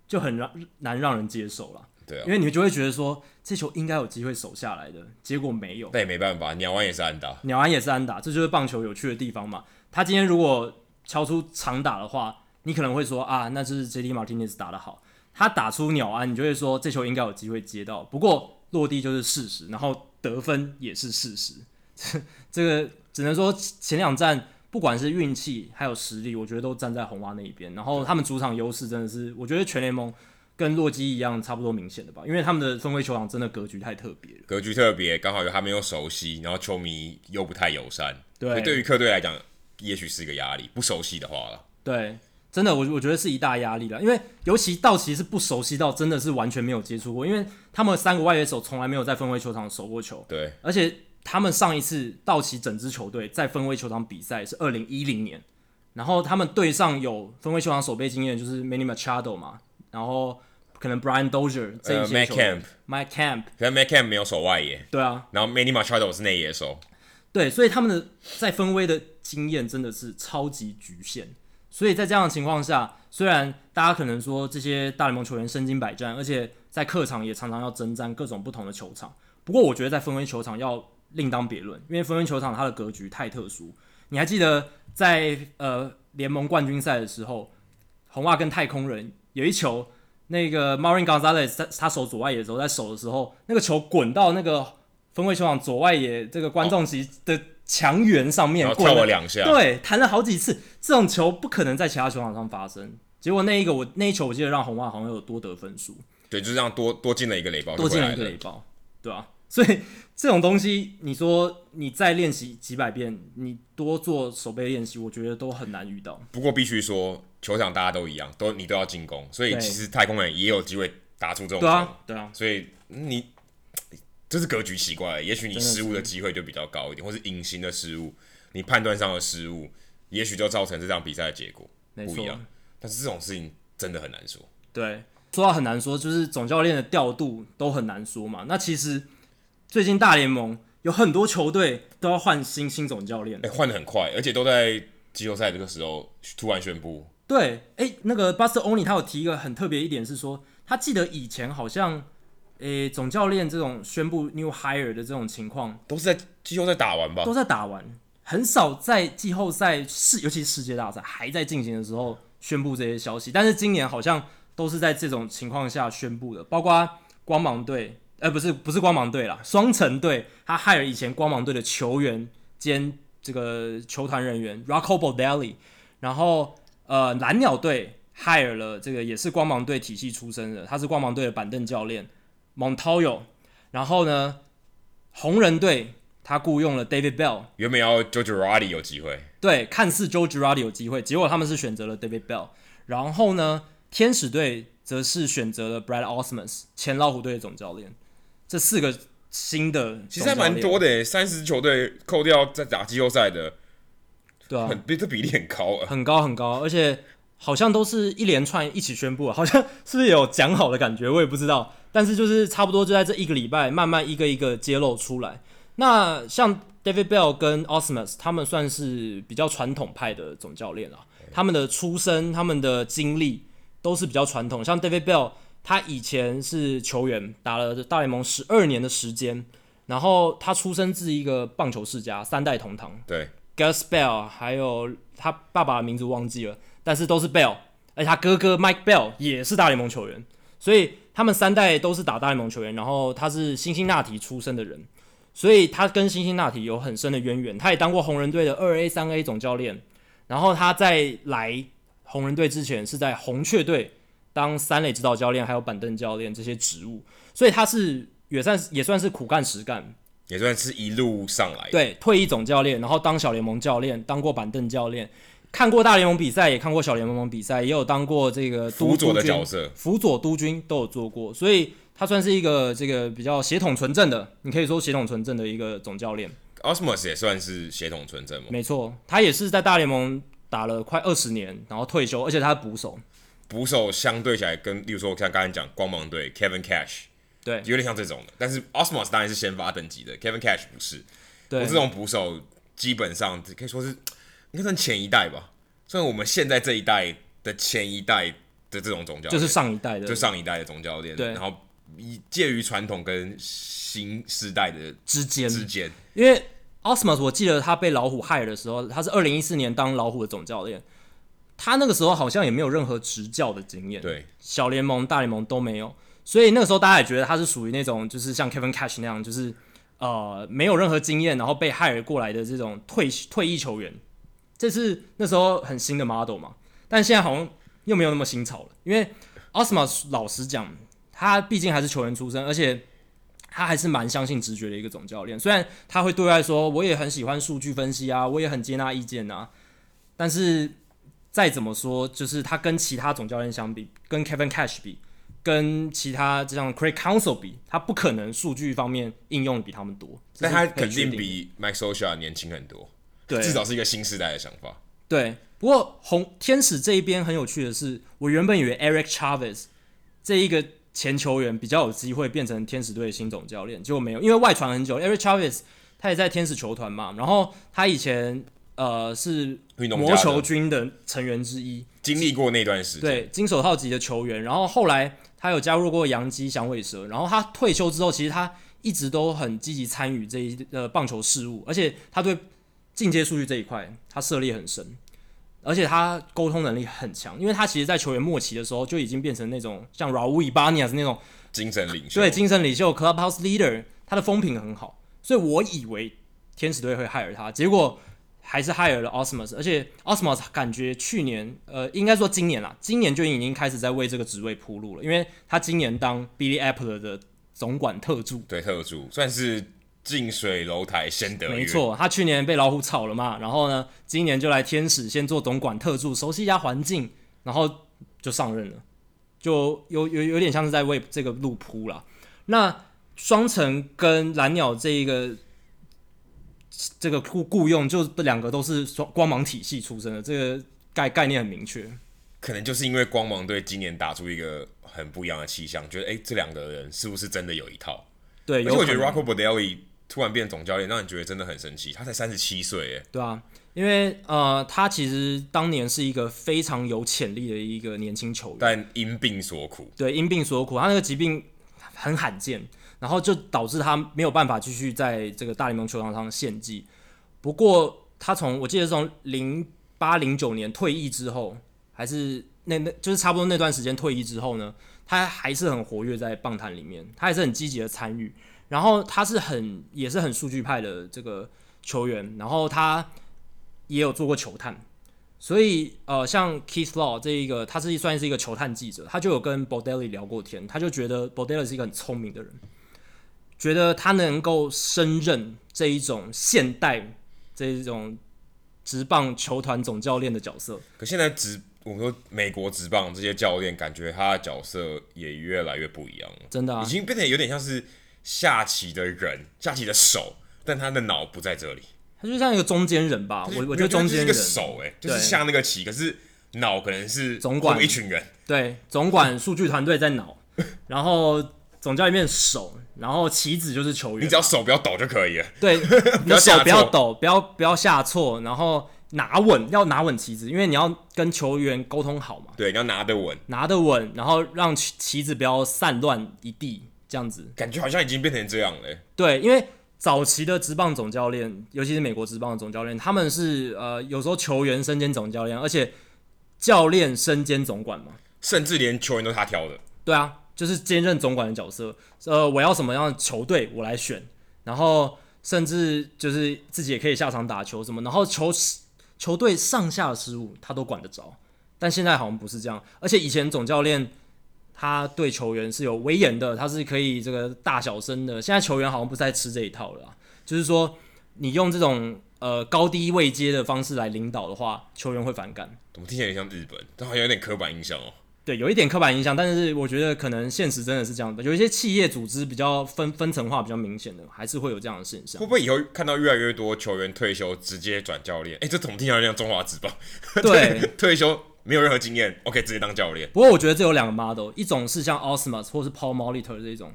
就很让难让人接受了。对啊，因为你就会觉得说，这球应该有机会守下来的，结果没有。那也没办法，鸟安也是安打，鸟安也是安打，这就是棒球有趣的地方嘛。他今天如果敲出长打的话，你可能会说啊，那就是 J.D. Martinez 打得好。他打出鸟安，你就会说这球应该有机会接到。不过落地就是事实，然后得分也是事实。这个只能说前两战不管是运气还有实力，我觉得都站在红袜那一边。然后他们主场优势真的是，我觉得全联盟。跟洛基一样，差不多明显的吧，因为他们的分位球场真的格局太特别了。格局特别，刚好又他们又熟悉，然后球迷又不太友善，对，对于客队来讲，也许是一个压力。不熟悉的话了，对，真的，我我觉得是一大压力了，因为尤其道奇是不熟悉到真的是完全没有接触过，因为他们三个外野手从来没有在分位球场守过球，对，而且他们上一次道奇整支球队在分位球场比赛是二零一零年，然后他们队上有分位球场守备经验就是 Manny Machado 嘛，然后。可能 Brian Dozier 这一些球员 Matt Kemp，Matt Kemp，可能 Matt Kemp 没有守外野，对啊，然后 Manny Machado 是内野手，对，所以他们的在分威的经验真的是超级局限。所以在这样的情况下，虽然大家可能说这些大联盟球员身经百战，而且在客场也常常要征战各种不同的球场，不过我觉得在分威球场要另当别论，因为分威球场它的格局太特殊。你还记得在呃联盟冠军赛的时候，红袜跟太空人有一球。那个 Marwin Gonzalez 在他守左外野的时候，在守的时候，那个球滚到那个分位球场左外野这个观众席的墙缘上面，跳了两下，对，弹了好几次。这种球不可能在其他球场上发生。结果那一个我那一球，我记得让红袜好像有多得分数。对，就这样多多进了一个雷包，多进了一个雷包，对啊。所以这种东西，你说你再练习几百遍，你多做手背练习，我觉得都很难遇到。不过必须说。球场大家都一样，都你都要进攻，所以其实太空人也有机会打出这种球。对啊，对啊。所以你这是格局奇怪，也许你失误的机会就比较高一点，或是隐形的失误，你判断上的失误，也许就造成这场比赛的结果不一样。但是这种事情真的很难说。对，说到很难说，就是总教练的调度都很难说嘛。那其实最近大联盟有很多球队都要换新新总教练，哎，换的很快，而且都在季后赛这个时候突然宣布。对，哎，那个 Buster Olney 他有提一个很特别一点是说，他记得以前好像诶，总教练这种宣布 new hire 的这种情况，都是在季后赛打完吧？都在打完，很少在季后赛世，尤其是世界大赛还在进行的时候宣布这些消息。但是今年好像都是在这种情况下宣布的，包括光芒队，呃，不是不是光芒队啦，双城队他 hire 以前光芒队的球员兼这个球团人员 Rocco Baldelli，然后呃蓝鸟队 hire 了这个也是光芒队体系出身的，他是光芒队的板凳教练。Montoyo，然后呢，红人队他雇佣了 David Bell，原本要 Joe Girardi 有机会，对，看似 Joe Girardi 有机会，结果他们是选择了 David Bell。然后呢，天使队则是选择了 Brad Ausmus，前老虎队的总教练。这四个新的其实还蛮多的，三十支球队扣掉在打季后赛的，对啊，很这比例很高啊，很高很高，而且好像都是一连串一起宣布，好像是不是有讲好的感觉？我也不知道。但是就是差不多就在这一个礼拜，慢慢一个一个揭露出来。那像 David Bell 跟 Ausmus，他们算是比较传统派的总教练啊。他们的出身、他们的经历都是比较传统。像 David Bell，他以前是球员，打了大联盟十二年的时间。然后他出生自一个棒球世家，三代同堂。对，Gus Bell，还有他爸爸的名字忘记了，但是都是 Bell。而且他哥哥 Mike Bell 也是大联盟球员，所以。他们三代都是打大联盟球员，然后他是辛辛那提出生的人，所以他跟辛辛那提有很深的渊源。他也当过红人队的二 A、三 A 总教练，然后他在来红人队之前是在红雀队当三垒指导教练，还有板凳教练这些职务，所以他是也算也算是苦干实干，也算是一路上来。对，退役总教练，然后当小联盟教练，当过板凳教练。看过大联盟比赛，也看过小联盟比赛，也有当过这个督辅佐的角色，辅佐督军都有做过，所以他算是一个这个比较血统纯正的，你可以说血统纯正的一个总教练。Ausmus 也算是血统纯正吗？没错，他也是在大联盟打了快二十年，然后退休，而且他是捕手。捕手相对起来，跟例如说像刚才讲光芒队 Kevin Cash，对，有点像这种的。但是 Osmos 当然是先发等级的，Kevin Cash 不是。对，我这种捕手基本上可以说是。应该算前一代吧，算我们现在这一代的前一代的这种总教练，就是上一代的，就上一代的总教练。对，然后以介于传统跟新时代的之间之间。因为 Osmos 我记得他被老虎 hire 的时候，他是二零一四年当老虎的总教练，他那个时候好像也没有任何执教的经验，对，小联盟、大联盟都没有，所以那个时候大家也觉得他是属于那种就是像 Kevin Cash 那样，就是呃没有任何经验，然后被 hire 过来的这种退退役球员。这是那时候很新的 model 嘛，但现在好像又没有那么新潮了。因为 Ausmus 老实讲，他毕竟还是球员出身，而且他还是蛮相信直觉的一个总教练。虽然他会对外说，我也很喜欢数据分析啊，我也很接纳意见啊，但是再怎么说，就是他跟其他总教练相比，跟 Kevin Cash 比，跟其他这样 Craig Counsell 比，他不可能数据方面应用比他们多。但他肯定比 Mike Scioscia 年轻很多。对，至少是一个新时代的想法。对，不过红天使这一边很有趣的是，我原本以为 Eric Chavez 这一个前球员比较有机会变成天使队的新总教练，结果没有，因为外传很久，Eric Chavez 他也在天使球团嘛，然后他以前呃是魔球军的成员之一，经历过那段时间，对，金手套级的球员，然后后来他有加入过洋基响尾蛇，然后他退休之后，其实他一直都很积极参与这一呃棒球事务，而且他对。进阶数据这一块，他涉猎很深，而且他沟通能力很强，因为他其实，在球员末期的时候就已经变成那种像 Raul Ibanez 那种精神领袖，对，精神领袖 Clubhouse Leader，他的风评很好，所以我以为天使队会 hire 他，结果还是 hire 了 Ausmus，而且 Ausmus 感觉去年，呃，应该说今年啦，今年就已经开始在为这个职位铺路了，因为他今年当 Billy Apple 的总管特助，对，特助算是。近水楼台先得月，没错，他去年被老虎炒了嘛，然后呢，今年就来天使先做总管特助，熟悉一下环境，然后就上任了，就有有有点像是在为这个路铺了。那双城跟蓝鸟这一个这个雇雇佣，就这两个都是双光芒体系出身的，这个概概念很明确。可能就是因为光芒队今年打出一个很不一样的气象，觉得哎，这两个人是不是真的有一套？对，而且我觉得 Rocco Baldelli 突然变总教练，让你觉得真的很神奇。他才三十七岁，哎，对啊，因为呃，他其实当年是一个非常有潜力的一个年轻球员，但因病所苦。对，因病所苦，他那个疾病很罕见，然后就导致他没有办法继续在这个大联盟球场上献技。不过他从我记得是从零八零九年退役之后，还是那那就是差不多那段时间退役之后呢，他还是很活跃在棒坛里面，他还是很积极的参与。然后他是很也是很数据派的这个球员，然后他也有做过球探。所以，呃，像 Keith Law 这一个，他是算是一个球探记者，他就有跟 Bodelli 聊过天，他就觉得 Bodelli 是一个很聪明的人，觉得他能够胜任这一种现代这一种职棒球团总教练的角色。可现在职，我们说美国职棒这些教练，感觉他的角色也越来越不一样了，真的啊，已经变得有点像是下棋的人，下棋的手，但他的脑不在这里。他就像一个中间人吧，我我觉得中间人。一个手哎、欸，就是下那个棋，可是脑可能是总管。一群人，对，总管数据团队在脑，然后总教练手，然后棋子就是球员，你只要手不要抖就可以了，对，你手不要抖，不要不要下错，然后拿稳，要拿稳棋子，因为你要跟球员沟通好嘛，对，你要拿得稳，拿得稳，然后让棋子不要散乱一地，这样子，感觉好像已经变成这样了、欸，对，因为。早期的职棒总教练，尤其是美国职棒的总教练，他们是呃有时候球员身兼总教练，而且教练身兼总管嘛，甚至连球员都是他挑的。对啊，就是兼任总管的角色。呃，我要什么样的球队，我来选。然后甚至就是自己也可以下场打球什么，然后球球队上下的失误他都管得着。但现在好像不是这样，而且以前总教练。他对球员是有威严的，他是可以这个大小声的。现在球员好像不再吃这一套了，就是说你用这种呃高低位阶的方式来领导的话，球员会反感。怎么听起来像日本？但好像有点刻板印象哦。对，有一点刻板印象，但是我觉得可能现实真的是这样的。有一些企业组织比较分分层化比较明显的，还是会有这样的现象。会不会以后看到越来越多球员退休直接转教练？哎，这怎么听起来像中华职棒？对，退休。没有任何经验，OK，直接当教练。不过我觉得这有两个 model，一种是像 Ausmus 或是 Paul Molitor 这种，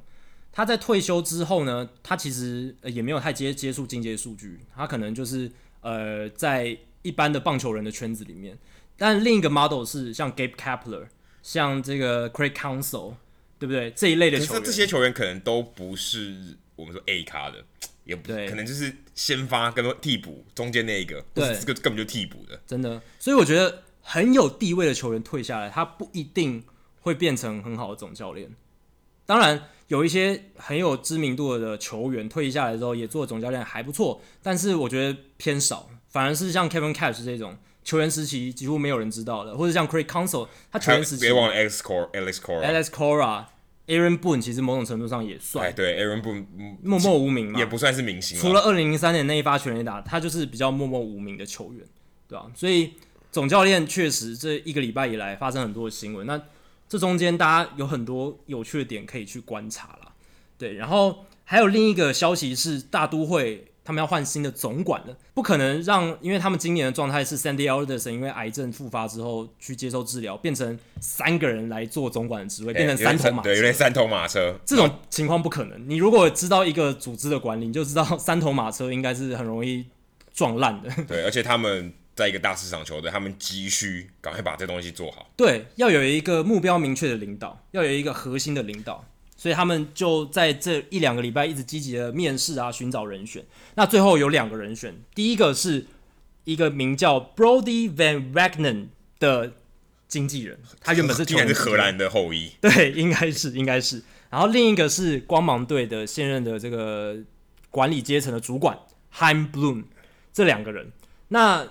他在退休之后呢，他其实也没有太接接触进阶数据，他可能就是呃在一般的棒球人的圈子里面。但另一个 model 是像 Gabe Kapler，像这个 Craig Council，对不对？这一类的球员，这些球员可能都不是我们说 A 咖的，也不对，可能就是先发跟替补中间那一个，对，这个根本就替补的，真的。所以我觉得。很有地位的球员退下来，他不一定会变成很好的总教练。当然，有一些很有知名度的球员退役下来之后也做总教练还不错，但是我觉得偏少，反而是像 Kevin Cash 这种球员时期几乎没有人知道的，或者像 Craig Counsell，他球员时期别忘了 Alex Cora，Alex Cora，Alex Cora，Aaron Boone 其实某种程度上也算，哎对，Aaron Boone 默默无名嘛，也不算是明星。除了二零零三年那一发全垒打，他就是比较默默无名的球员，对吧？所以。总教练确实这一个礼拜以来发生很多的新闻，那这中间大家有很多有趣的点可以去观察了。对，然后还有另一个消息是，大都会他们要换新的总管了，不可能让，因为他们今年的状态是 Sandy Alderson 因为癌症复发之后去接受治疗，变成三个人来做总管的职位，变成三头马车，对，有点三头马车。这种情况不可能。你如果知道一个组织的管理，你就知道三头马车应该是很容易撞烂的。对，而且他们。在一个大市场球队，他们急需赶快把这东西做好。对，要有一个目标明确的领导，要有一个核心的领导，所以他们就在这一两个礼拜一直积极的面试啊，寻找人选。那最后有两个人选，第一个是一个名叫 Brodie Van Wagenen 的经纪人，他原本是 是荷兰的后裔，对，应该是应该是。然后另一个是光芒队的现任的这个管理阶层的主管 Chaim Bloom，这两个人，那。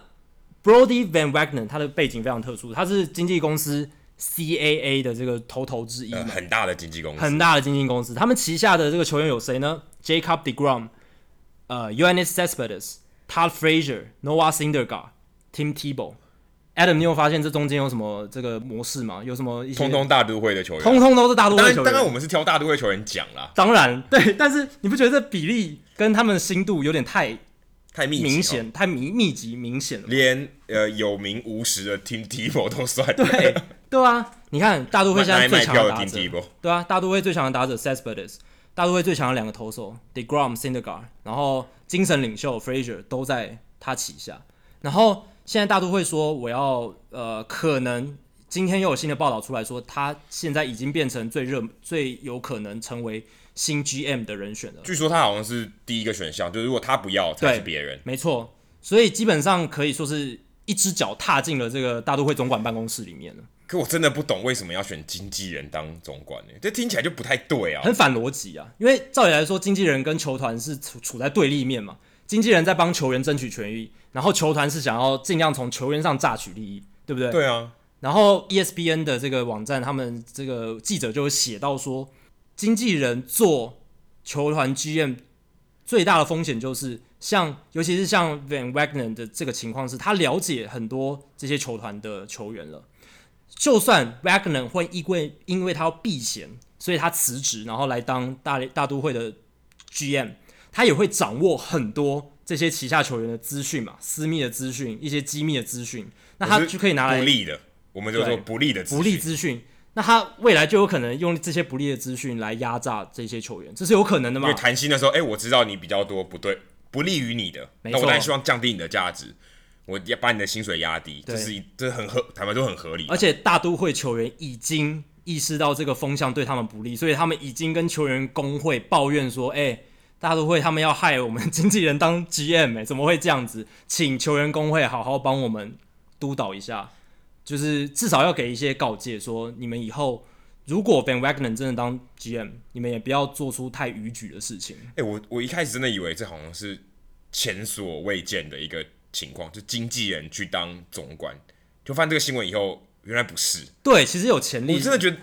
Brodie Van Wagenen 他的背景非常特殊，他是经纪公司 CAA 的这个头头之一，呃，很大的经纪公司，很大的经纪公司。他们旗下的这个球员有谁呢？Jacob deGrom，呃，Yoenis Cespedes，Todd Frazier，Noah Syndergaard，Tim Tebow。Adam，你有发现这中间有什么这个模式吗？有什么一些？通通大都会的球员，通通都是大都会球员。当然，我们是挑大都会球员讲啦。当然，对，但是你不觉得这比例跟他们的心度有点太？太密明显，太密密集明显了。连呃有名无实的 Tim Tebow 都算。对对啊，你看大都会现在最强的打者，对啊，大都会最强的打者 Cespedes，大都会最强的两个投手 deGrom、Syndergaard，然后精神领袖 Frasier 都在他旗下。然后现在大都会说我要呃可能今天又有新的报道出来说，他现在已经变成最热、最有可能成为新 GM 的人选了。据说他好像是第一个选项，就是如果他不要，才是别人。没错，所以基本上可以说是一只脚踏进了这个大都会总管办公室里面了。可我真的不懂为什么要选经纪人当总管呢？这听起来就不太对啊，很反逻辑啊。因为照理来说，经纪人跟球团是处处在对立面嘛，经纪人在帮球员争取权益，然后球团是想要尽量从球员上榨取利益，对不对？对啊。然后 ESPN 的这个网站，他们这个记者就写到说，经纪人做球团 GM 最大的风险就是像，尤其是像 Van Wagenen 的这个情况是，他了解很多这些球团的球员了。就算 Wagenen 会因为因为他要避嫌，所以他辞职，然后来当大大都会的 GM，他也会掌握很多这些旗下球员的资讯嘛，私密的资讯，一些机密的资讯，那他就可以拿来不利的。我们就说不利的不利资讯，那他未来就有可能用这些不利的资讯来压榨这些球员，这是有可能的吗？因为谈薪的时候，哎、欸，我知道你比较多不对，不利于你的，那我当然希望降低你的价值，我要把你的薪水压低，这是这是很合，坦白说很合理。而且大都会球员已经意识到这个风向对他们不利，所以他们已经跟球员工会抱怨说，哎、欸，大都会他们要害我们经纪人当 GM，哎、欸，怎么会这样子？请球员工会好好帮我们督导一下。就是至少要给一些告诫，说你们以后如果 Van Wagenen 真的当 GM，你们也不要做出太逾矩的事情。哎、欸，我我一开始真的以为这好像是前所未见的一个情况，就经纪人去当总管，就发现这个新闻以后，原来不是。对，其实有潜力。我真的觉得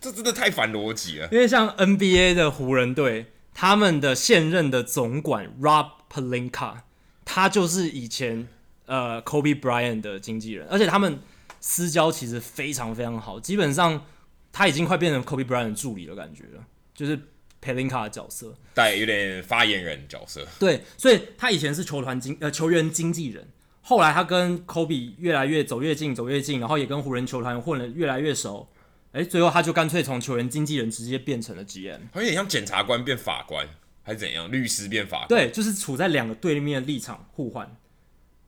这真的太反逻辑了。因为像 NBA 的湖人队，他们的现任的总管 Rob Pelinka，他就是以前呃 Kobe Bryant 的经纪人，而且他们。私交其实非常非常好，基本上他已经快变成 Kobe Bryant 的助理的感觉了，就是 Pelinka 的角色，带有点发言人角色。对，所以他以前是球团经呃球员经纪人，后来他跟 Kobe 越来越走越近，走越近，然后也跟湖人球团混得越来越熟，哎，最后他就干脆从球员经纪人直接变成了 GM，有点像检察官变法官还是怎样，律师变法官。对，就是处在两个对立面的立场互换，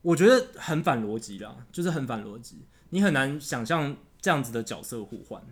我觉得很反逻辑啦，就是很反逻辑。你很难想象这样子的角色互换。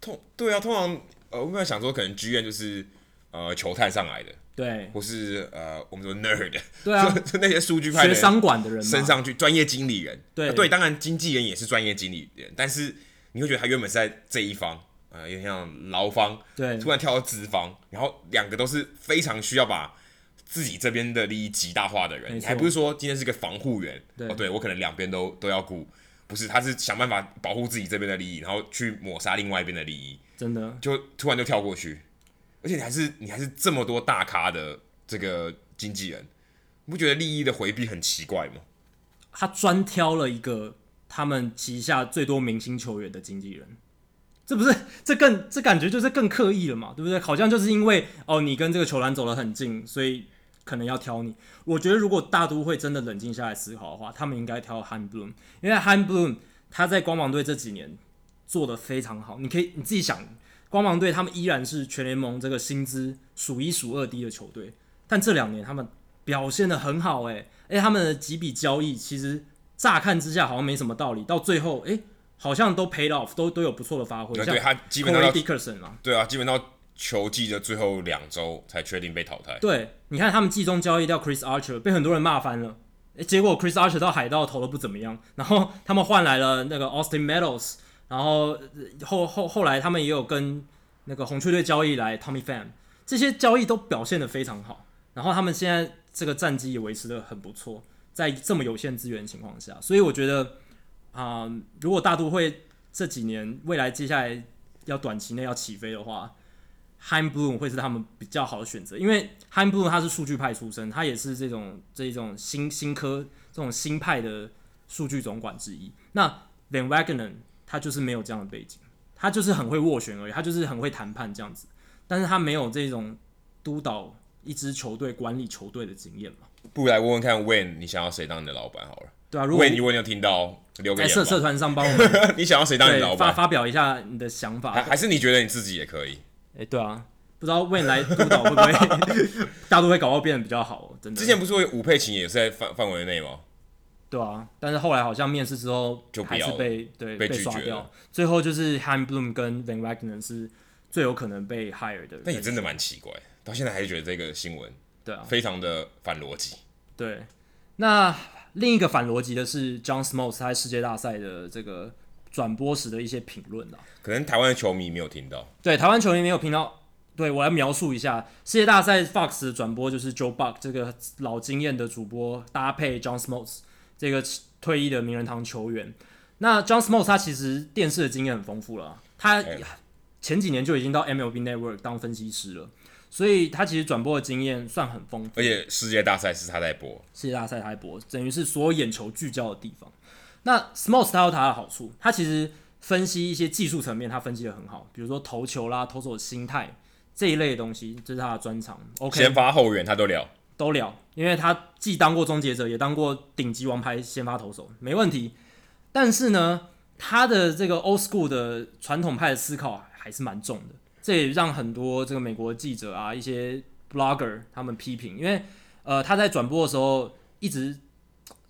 通对啊，通常呃，我们在想说，可能剧院就是呃球探上来的，对，或是呃我们说 nerd，对啊，就那些数据派的学商管的人升上去，专业经理人，对、呃、对，当然经纪人也是专业经理人，但是你会觉得他原本是在这一方，呃，有点像劳方，对，突然跳到资方，然后两个都是非常需要把自己这边的利益极大化的人，你还不是说今天是个防护员，对，哦、对我可能两边都都要顾。不是，他是想办法保护自己这边的利益，然后去抹杀另外一边的利益。真的，就突然就跳过去，而且你还是你还是这么多大咖的这个经纪人，你不觉得利益的回避很奇怪吗？他专挑了一个他们旗下最多明星球员的经纪人，这不是这更这感觉就是更刻意了嘛？对不对？好像就是因为哦，你跟这个球员走得很近，所以。可能要挑你，我觉得如果大都会真的冷静下来思考的话，他们应该挑 Chaim Bloom，因为 Chaim Bloom 他在光芒队这几年做的非常好。你可以你自己想，光芒队他们依然是全联盟这个薪资数一数二低的球队，但这两年他们表现的很好，诶，诶，他们的几笔交易其实乍看之下好像没什么道理，到最后诶，好像都 paid off，都都有不错的发挥。对，他基本上 Dickerson 嘛，对啊，基本上。球季的最后两周才确定被淘汰。对，你看他们季中交易掉 Chris Archer，被很多人骂翻了。诶，结果 Chris Archer 到海盗投的不怎么样，然后他们换来了那个 Austin Meadows，然后后后后来他们也有跟那个红雀队交易来 Tommy Pham，这些交易都表现得非常好。然后他们现在这个战绩也维持得很不错，在这么有限资源情况下，所以我觉得啊、如果大都会这几年未来接下来要短期内要起飞的话，Chaim Bloom 会是他们比较好的选择，因为 Chaim Bloom 他是数据派出身，他也是这种这种新新科这种新派的数据总管之一。那 Van Wagenen 他就是没有这样的背景，他就是很会斡旋而已，他就是很会谈判这样子，但是他没有这种督导一支球队、管理球队的经验嘛。不如来问问看，Wayne 你想要谁当你的老板好了？对啊，如果如果你有听到，留个在社社团上帮我们，你想要谁当你的老板？发发表一下你的想法，还是你觉得你自己也可以？哎、欸，对啊，不知道未来督导会不会 大都会搞到变得比较好，真的。之前不是说吴佩琴也是在范范围内吗？对啊，但是后来好像面试之后就还是被对被刷掉，最后就是 Chaim Bloom 跟 Van Wagenen 是最有可能被 hire 的。那也真的蛮奇怪，到现在还是觉得这个新闻对啊非常的反逻辑。对，那另一个反逻辑的是 John Smoltz 在世界大赛的这个转播时的一些评论啊，可能台湾的球迷没有听到。对，台湾球迷没有听到。对，我来描述一下世界大赛 Fox 的转播，就是 Joe Buck 这个老经验的主播搭配 John Smoltz 这个退役的名人堂球员。那 John Smoltz 他其实电视的经验很丰富了，他前几年就已经到 MLB Network 当分析师了，所以他其实转播的经验算很丰富。而且世界大赛是他在播，世界大赛他在播，等于是所有眼球聚焦的地方。那 Smoltz 他有他的好处，他其实分析一些技术层面，他分析的很好，比如说投球啦、投手的心态。这一类的东西，这是他的专长。OK，先发后援他都聊，都聊，因为他既当过终结者，也当过顶级王牌先发投手，没问题。但是呢，他的这个 old school 的传统派的思考还是蛮重的，这也让很多这个美国记者啊，一些 blogger 他们批评，因为呃他在转播的时候一直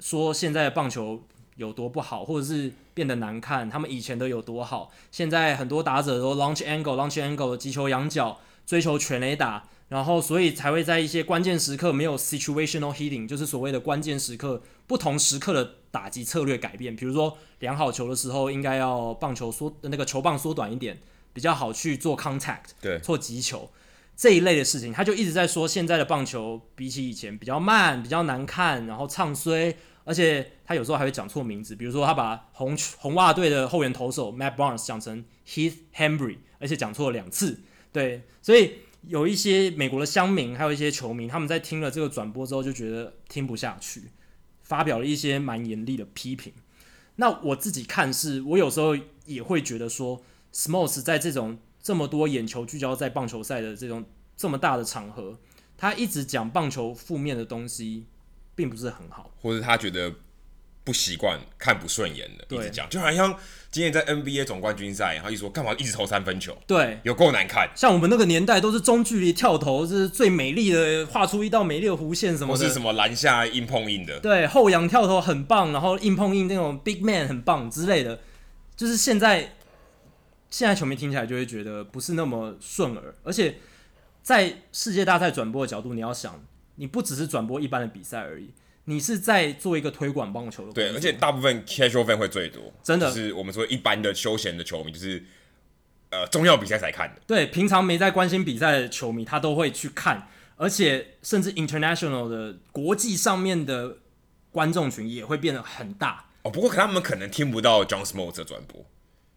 说现在的棒球有多不好，或者是变得难看，他们以前的有多好，现在很多打者都 launch angle 的击球仰角。追求全垒打，然后所以才会在一些关键时刻没有 situational hitting，就是所谓的关键时刻，不同时刻的打击策略改变。比如说量好球的时候，应该要棒球缩那个球棒缩短一点，比较好去做 contact，对，做击球这一类的事情。他就一直在说，现在的棒球比起以前比较慢，比较难看，然后唱衰，而且他有时候还会讲错名字，比如说他把红红袜队的后援投手 Matt Barnes 讲成 Heath Hembree，而且讲错了两次。对，所以有一些美国的乡民，还有一些球迷，他们在听了这个转播之后，就觉得听不下去，发表了一些蛮严厉的批评。那我自己看是，我有时候也会觉得说，Smoltz 在这种这么多眼球聚焦在棒球赛的这种这么大的场合，他一直讲棒球负面的东西，并不是很好，或者他觉得。不习惯看不顺眼的，一直讲，就好像今天在 NBA 总冠军赛，然后一说干嘛一直投三分球，对，有够难看。像我们那个年代都是中距离跳投，是最美丽的，画出一道美丽的弧线什么的，或是什么篮下硬碰硬的，对，后仰跳投很棒，然后硬碰硬那种 big man 很棒之类的，就是现在现在球迷听起来就会觉得不是那么顺耳，而且在世界大赛转播的角度，你要想，你不只是转播一般的比赛而已。你是在做一个推广棒球的，对，而且大部分 casual fan 会最多，真的，就是我们说一般的休闲的球迷，就是呃重要比赛才看的，对，平常没在关心比赛的球迷，他都会去看，而且甚至 international 的国际上面的观众群也会变得很大。哦，不过他们可能听不到 John Smoltz 的转播，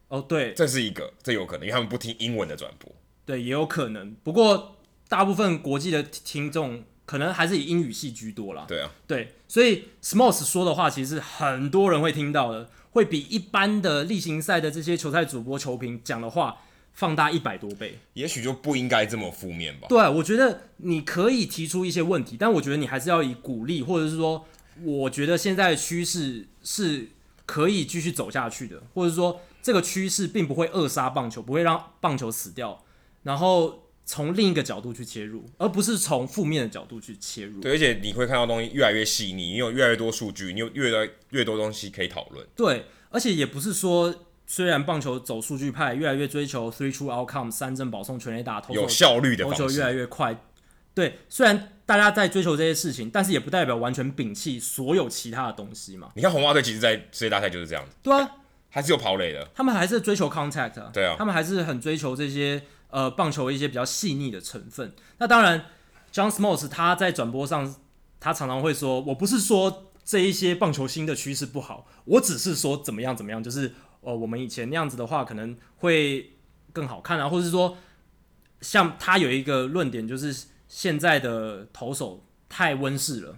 哦，对，这是一个，这有可能，因为他们不听英文的转播，对，也有可能，不过大部分国际的听众。可能还是以英语系居多啦。对啊，对，所以 Smoltz 说的话，其实很多人会听到的，会比一般的例行赛的这些球赛主播、球评讲的话放大一百多倍。也许就不应该这么负面吧？对，我觉得你可以提出一些问题，但我觉得你还是要以鼓励，或者是说，我觉得现在的趋势是可以继续走下去的，或者说这个趋势并不会扼杀棒球，不会让棒球死掉，然后。从另一个角度去切入，而不是从负面的角度去切入。对，而且你会看到东西越来越细腻，你有越来越多数据，你有越来越多东西可以讨论。对，而且也不是说，虽然棒球走数据派，越来越追求 three true outcome 三振保送全垒打，投有效率的投球越来越快。对，虽然大家在追求这些事情，但是也不代表完全摒弃所有其他的东西嘛。你看红袜队，其实在世界大赛就是这样子。对啊，还是有跑垒的，他们还是追求 contact 啊。对啊，他们还是很追求这些。呃，棒球一些比较细腻的成分。那当然，John Smoltz 他在转播上，他常常会说：“我不是说这一些棒球新的趋势不好，我只是说怎么样怎么样，就是呃，我们以前那样子的话可能会更好看啊，或者是说，像他有一个论点，就是现在的投手太温室了，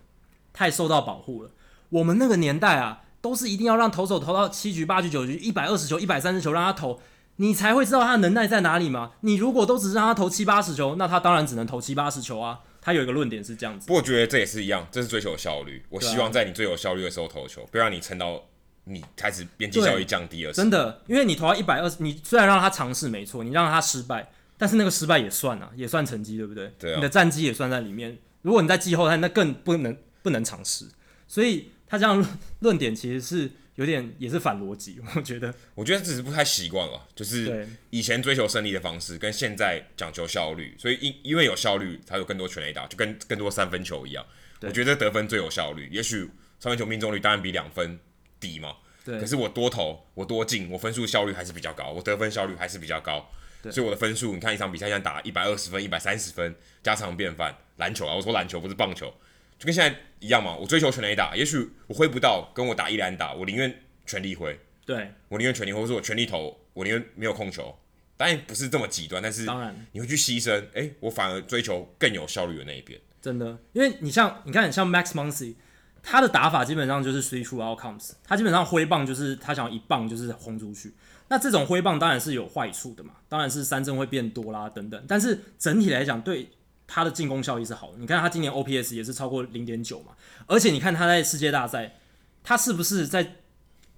太受到保护了。我们那个年代啊，都是一定要让投手投到七局、八局、九局、一百二十球、一百三十球，让他投。”你才会知道他的能耐在哪里吗？你如果都只是让他投七八十球，那他当然只能投七八十球啊。他有一个论点是这样子。不过我觉得这也是一样，这是追求效率。我希望在你最有效率的时候投球，不要让你撑到你开始边际效益降低了。真的，因为你投到一百二十，你虽然让他尝试没错，你让他失败，但是那个失败也算啊，也算成绩，对不对？对啊。你的战绩也算在里面。如果你在季后赛，那更不能不能尝试。所以他这样论点其实是有点也是反逻辑，我觉得。我觉得只是不太习惯了，就是以前追求胜利的方式跟现在讲求效率，所以因因为有效率才有更多全垒打，就跟更多三分球一样。我觉得得分最有效率，也许三分球命中率当然比两分低嘛。对。可是我多投，我多进，我分数效率还是比较高，我得分效率还是比较高。所以我的分数，你看一场比赛现在打一百二十分、一百三十分，家常便饭。篮球啊，我说篮球不是棒球。就跟现在一样嘛，我追求全垒打，也许我挥不到，跟我打一垒打，我宁愿全力挥。对，我宁愿全力挥，或者我全力投，我宁愿没有控球。当然不是这么极端，但是当然你会去牺牲，哎、欸，我反而追求更有效率的那一边。真的，因为你像你看，你像 Max Muncy，他的打法基本上就是 three true outcomes，他基本上挥棒就是他想要一棒就是轰出去。那这种挥棒当然是有坏处的嘛，当然是三振会变多啦等等，但是整体来讲对。他的进攻效益是好的，你看他今年 OPS 也是超过零点九嘛，而且你看他在世界大赛，他是不是在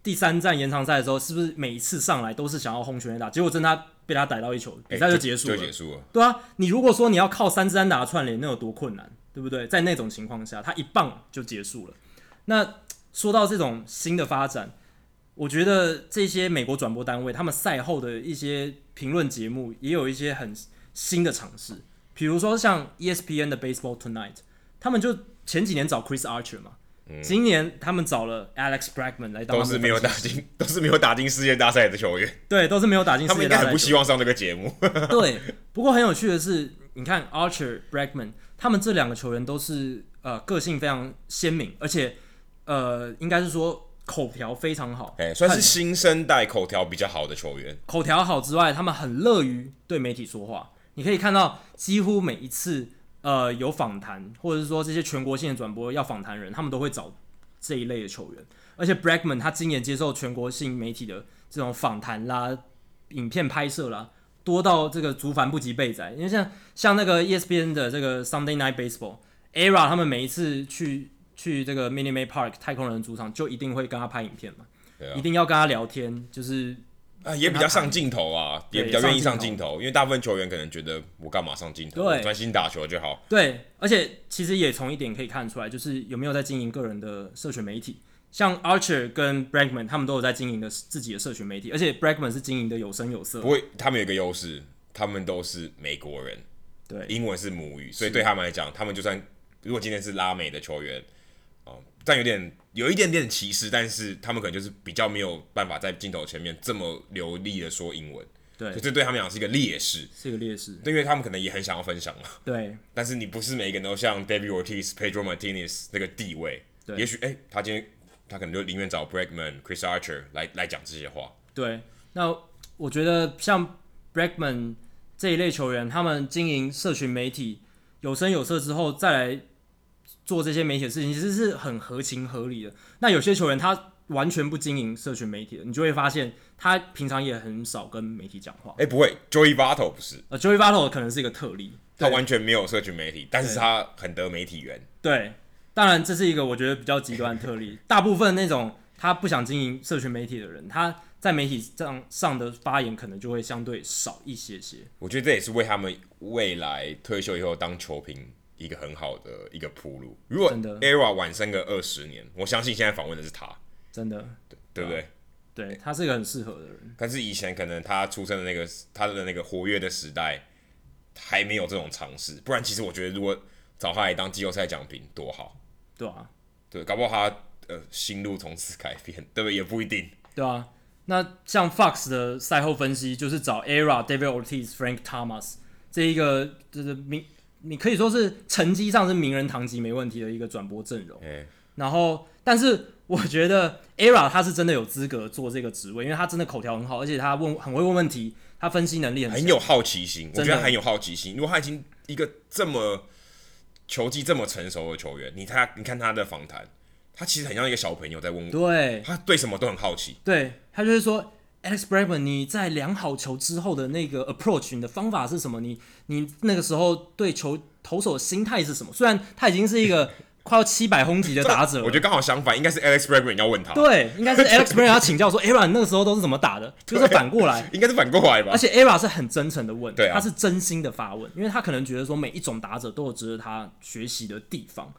第三站延长赛的时候，是不是每一次上来都是想要轰全垒打？结果真的他被他逮到一球，比赛就结束了，就结束了。对啊，你如果说你要靠三支安打串联，那有多困难，对不对？在那种情况下，他一棒就结束了。那说到这种新的发展，我觉得这些美国转播单位他们赛后的一些评论节目也有一些很新的尝试。比如说像 ESPN 的 Baseball Tonight，他们就前几年找 Chris Archer 嘛，嗯、今年他们找了 Alex Bregman 来当，都是没有打进，都是没有打进世界大赛的球员，对，都是没有打进世界大赛。他们应该很不希望上这个节目。对，不过很有趣的是，你看 Archer、Bregman，他们这两个球员都是呃个性非常鲜明，而且呃应该是说口条非常好，哎，算是新生代口条比较好的球员。口条好之外，他们很乐于对媒体说话。你可以看到，几乎每一次，呃，有访谈，或者是说这些全国性的转播要访谈人，他们都会找这一类的球员。而且 Bregman 他今年接受全国性媒体的这种访谈啦、影片拍摄啦，多到这个足繁不及备载。因为像像那个 ESPN 的这个 Sunday Night Baseball，ERA 他们每一次去去这个 Minute Maid Park 太空人主场，就一定会跟他拍影片嘛，啊，一定要跟他聊天，就是。啊，也比较上镜头啊，也比较愿意上镜头，因为大部分球员可能觉得我干嘛上镜头，对，专心打球就好。对，而且其实也从一点可以看出来，就是有没有在经营个人的社群媒体。像 Archer 跟 Bragman 他们都有在经营的自己的社群媒体，而且 Bragman 是经营的有声有色。不会，他们有一个优势，他们都是美国人，对，英文是母语，所以对他们来讲，他们就算如果今天是拉美的球员。但有点有一点点歧视，但是他们可能就是比较没有办法在镜头前面这么流利的说英文，对，这对他们讲是一个劣势，是一个劣势，因为他们可能也很想要分享嘛，对。但是你不是每一个人都像 David Ortiz、Pedro Martinez 那个地位，对。也许哎、欸，他今天他可能就宁愿找 Bregman、Chris Archer 来来讲这些话。对，那我觉得像 Bregman 这一类球员，他们经营社群媒体有声有色之后再来。做这些媒体的事情其实是很合情合理的。那有些球员他完全不经营社群媒体的，你就会发现他平常也很少跟媒体讲话。哎、欸，不会，Joey Votto 不是，呃，Joey Votto 可能是一个特例，他完全没有社群媒体，但是他很得媒体缘。对，当然这是一个我觉得比较极端的特例。大部分那种他不想经营社群媒体的人，他在媒体上上的发言可能就会相对少一些些。我觉得这也是为他们未来退休以后当球评。一个很好的一个铺路。如果 ERA 晚生个二十年，我相信现在访问的是他，真的，对对不对？对，他是一个很适合的人。但是以前可能他出生的那个他的那个活跃的时代还没有这种尝试，不然其实我觉得如果找他来当季后赛奖评多好，对啊，对，搞不好他呃心路从此改变，对不对？也不一定，对啊。那像 Fox 的赛后分析就是找 ERA、David Ortiz、Frank Thomas 这一个就是名。你可以说是成绩上是名人堂级没问题的一个转播阵容，欸、然后，但是我觉得 ERA 他是真的有资格做这个职位，因为他真的口条很好，而且他问很会问问题，他分析能力很强，很有好奇心，我觉得很有好奇心。如果他已经一个这么球技这么成熟的球员，你他你看他的访谈，他其实很像一个小朋友在问我，对，他对什么都很好奇，对，他就是说。Alex Bregman，你在量好球之后的那个 approach，你的方法是什么？你你那个时候对球投手的心态是什么？虽然他已经是一个 快要七百轰级的打者了，我觉得刚好相反，应该是 Alex Bregman 要问他。对，应该是 Alex Bregman 要请教说，ERA 你那个时候都是怎么打的？就是反过来，应该是反过来吧。而且 ERA 是很真诚的问，对啊，他是真心的发问，因为他可能觉得说每一种打者都有值得他学习的地方。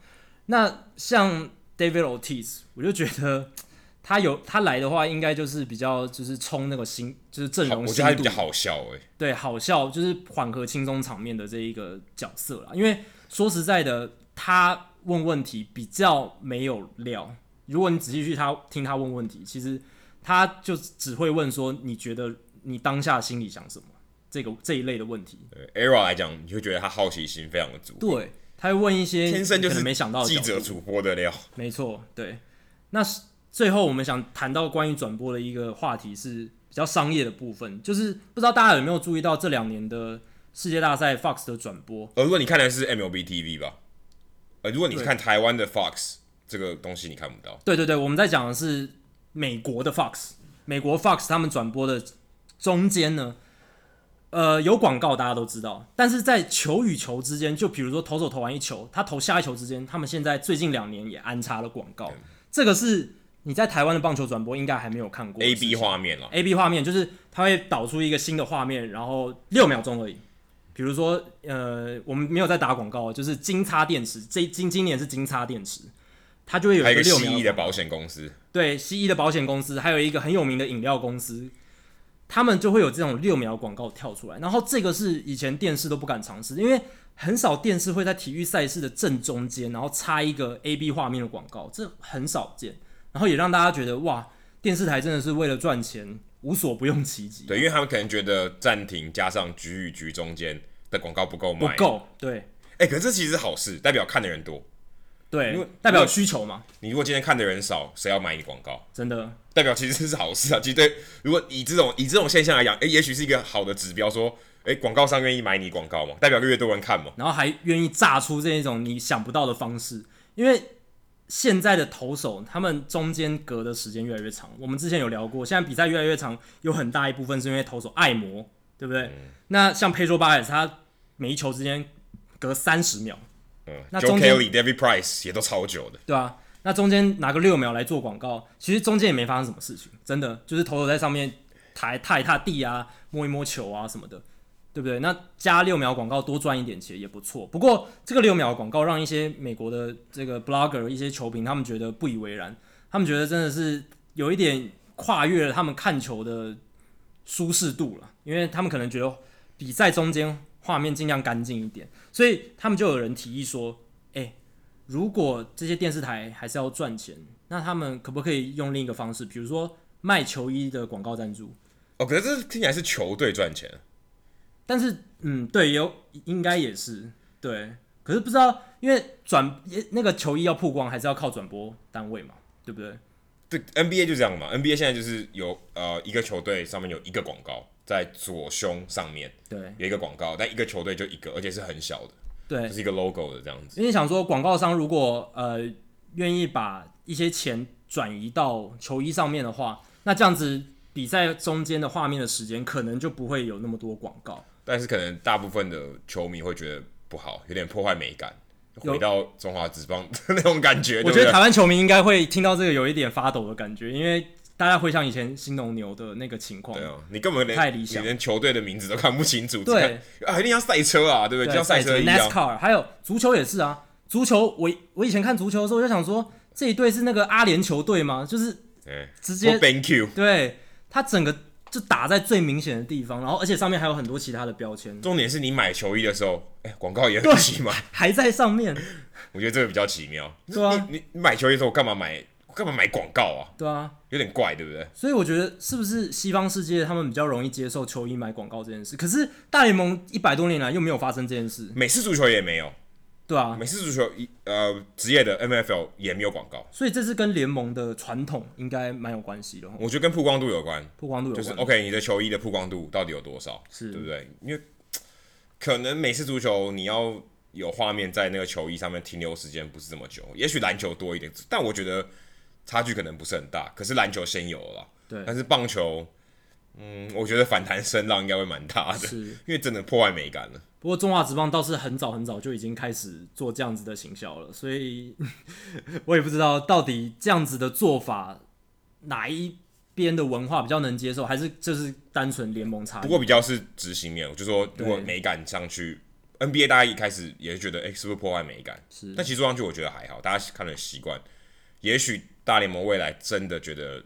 那像。David Ortiz，我就觉得他有他来的话，应该就是比较就是冲那个新就是阵容，我觉得他比较好笑哎、欸，对，好笑就是缓和轻松场面的这一个角色啦。因为说实在的，他问问题比较没有料。如果你仔细去他听他问问题，其实他就只会问说你觉得你当下心里想什么这个这一类的问题。对，Era 来讲，你会觉得他好奇心非常的足。对。他会问一些天生就是没想到记者主播的料，没错，对。那最后我们想谈到关于转播的一个话题是比较商业的部分，就是不知道大家有没有注意到这两年的世界大赛 Fox 的转播。呃，如果你看的是 MLB TV 吧，呃，如果你是看台湾的 Fox 这个东西，你看不到。对对对，我们在讲的是美国的 Fox，美国 Fox 他们转播的中间呢。呃，有广告大家都知道，但是在球与球之间，就比如说投手投完一球，他投下一球之间，他们现在最近两年也安插了广告。嗯、这个是你在台湾的棒球转播应该还没有看过。A B 画面了，A B 画面就是它会导出一个新的画面，然后六秒钟而已。比如说，呃，我们没有在打广告，就是金叉电池，这今今年是金叉电池，它就会有一个六秒。还有个蜥蜴的保险公司，对，西医的保险公司，还有一个很有名的饮料公司。他们就会有这种六秒广告跳出来，然后这个是以前电视都不敢尝试，因为很少电视会在体育赛事的正中间，然后插一个 A B 画面的广告，这很少见。然后也让大家觉得哇，电视台真的是为了赚钱，无所不用其极。对，因为他们可能觉得暂停加上局与局中间的广告不够卖，不够。对，哎、欸，可是这其实是好事，代表看的人多。对，因为代表有需求嘛。你如果今天看的人少，谁要买你广告？真的，代表其实是好事啊。其实对，如果以这种以这种现象来讲，哎、欸，也许是一个好的指标，说，哎、欸，广告商愿意买你广告嘛，代表越多人看嘛，然后还愿意炸出这一种你想不到的方式。因为现在的投手，他们中间隔的时间越来越长。我们之前有聊过，现在比赛越来越长，有很大一部分是因为投手爱磨，对不对？嗯、那像 Pedro Baez，他每一球之间隔三十秒。嗯，那中间 Joe Kelly，David Price 也都超久的，对啊，那中间拿个六秒来做广告，其实中间也没发生什么事情，真的就是投手在上面抬踏一踏地啊，摸一摸球啊什么的，对不对？那加六秒广告多赚一点钱也不错。不过这个六秒广告让一些美国的这个 Blogger 一些球评他们觉得不以为然，他们觉得真的是有一点跨越了他们看球的舒适度了，因为他们可能觉得比赛中间。画面尽量干净一点，所以他们就有人提议说：“诶、如果这些电视台还是要赚钱，那他们可不可以用另一个方式，比如说卖球衣的广告赞助？”哦，可是这听起来是球队赚钱，但是嗯，对，有应该也是对，可是不知道，因为转那个球衣要曝光，还是要靠转播单位嘛，对不对？对，NBA 就这样嘛，NBA 现在就是有呃一个球队上面有一个广告。在左胸上面，对，有一个广告，但一个球队就一个，而且是很小的，对，就是一个 logo 的这样子。因为想说，广告商如果呃愿意把一些钱转移到球衣上面的话，那这样子比赛中间的画面的时间可能就不会有那么多广告。但是可能大部分的球迷会觉得不好，有点破坏美感，回到中华职棒的那种感觉。我觉得台湾球迷应该会听到这个有一点发抖的感觉，因为。大家回想以前新农牛的那个情况，对啊，你根本连太理想，连球队的名字都看不清楚。对啊，一定要赛车啊，对不对？就像赛车一样。NASCAR 还有足球也是啊，足球我我以前看足球的时候，我就想说这一队是那个阿联球队吗？就是直接 Thank you。对，他整个就打在最明显的地方，然后而且上面还有很多其他的标签。重点是你买球衣的时候，哎，广告也很奇怪，还在上面。我觉得这个比较奇妙。对啊，你你买球衣的时候，干嘛买？干嘛买广告啊？对啊，有点怪，对不对？所以我觉得是不是西方世界他们比较容易接受球衣买广告这件事？可是大联盟一百多年来又没有发生这件事，美式足球也没有，对啊，美式足球一呃职业的 N F L 也没有广告，所以这是跟联盟的传统应该蛮有关系的。我觉得跟曝光度有关，曝光度有关就是 OK，你的球衣的曝光度到底有多少？是对不对？因为可能美式足球你要有画面在那个球衣上面停留时间不是这么久，也许篮球多一点，但我觉得。差距可能不是很大，可是篮球先有了，对。但是棒球，嗯，我觉得反弹声浪应该会蛮大的，是，因为真的破坏美感了。不过中华职棒倒是很早很早就已经开始做这样子的行销了，所以 我也不知道到底这样子的做法哪一边的文化比较能接受，还是就是单纯联盟差。不过比较是执行面，就是说如果美感上去，NBA 大家一开始也是觉得，哎、欸，是不是破坏美感？是。但其实做上去我觉得还好，大家看了习惯。也许大联盟未来真的觉得，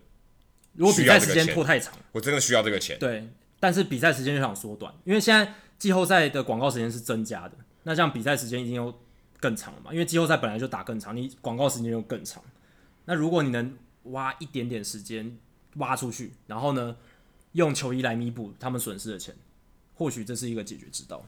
如果比赛时间拖太长，我真的需要这个钱。对，但是比赛时间就想缩短，因为现在季后赛的广告时间是增加的，那这样比赛时间一定又更长了嘛？因为季后赛本来就打更长，你广告时间又更长。那如果你能挖一点点时间挖出去，然后呢，用球衣来弥补他们损失的钱，或许这是一个解决之道。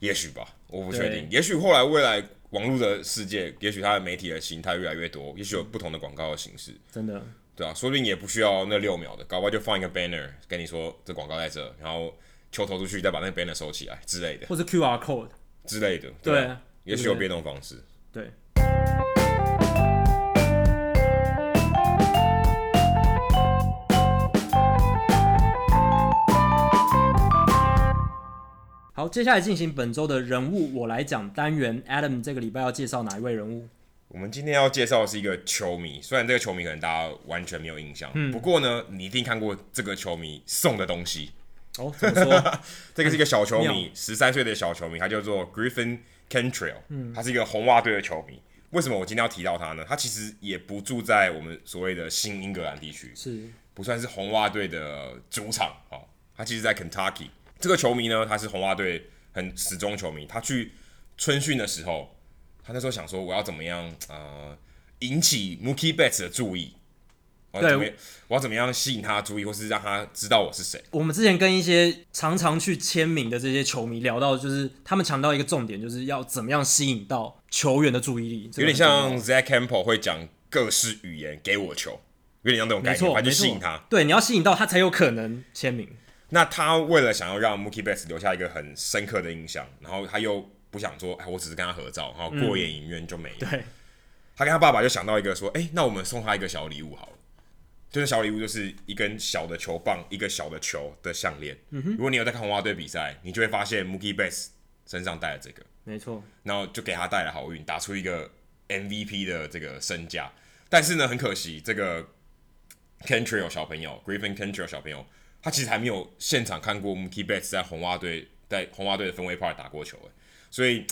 也许吧，我不确定。也许后来未来网络的世界，也许它的媒体的形态越来越多，也许有不同的广告的形式。真的，对啊，说不定也不需要那六秒的，搞不好就放一个 banner 跟你说这广告在这，然后球投出去再把那个 banner 收起来之类的，或是 QR code 之类的。对，对，也许有别种方式。对。对好，接下来进行本周的人物我来讲单元。Adam 这个礼拜要介绍哪一位人物？我们今天要介绍的是一个球迷，虽然这个球迷可能大家完全没有印象，嗯、不过呢，你一定看过这个球迷送的东西。哦，怎么说？这个是一个小球迷，十三岁的小球迷，他叫做 Griffin Cantrell，嗯，他是一个红袜队的球迷。为什么我今天要提到他呢？他其实也不住在我们所谓的新英格兰地区，是不算是红袜队的主场？哦，他其实在 Kentucky。这个球迷呢，他是红袜队很始终球迷。他去春训的时候，他那时候想说，我要怎么样呃引起 Mookie Betts 的注意？我要怎么，我要怎么样吸引他的注意，或是让他知道我是谁？我们之前跟一些常常去签名的这些球迷聊到，就是他们强调一个重点，就是要怎么样吸引到球员的注意力。有点像 Zack Campbell 会讲各式语言给我球，有点像那种感觉，反正吸引他。对，你要吸引到他才有可能签名。那他为了想要让 Mookie Betts 留下一个很深刻的印象，然后他又不想说，哎，我只是跟他合照，然后过眼云烟就没了。嗯、对，他跟他爸爸就想到一个说，哎，那我们送他一个小礼物好了，就是小礼物就是一根小的球棒，一个小的球的项链。嗯哼，如果你有在看红袜队比赛，你就会发现 Mookie Betts 身上带了这个，没错，然后就给他带来好运，打出一个 MVP 的这个身价。但是呢，很可惜，这个 Cantrell 小朋友，Griffin Cantrell 小朋友。他其实还没有现场看过 Mookie Betts 在红袜队在红袜队的分位 Park 打过球，所以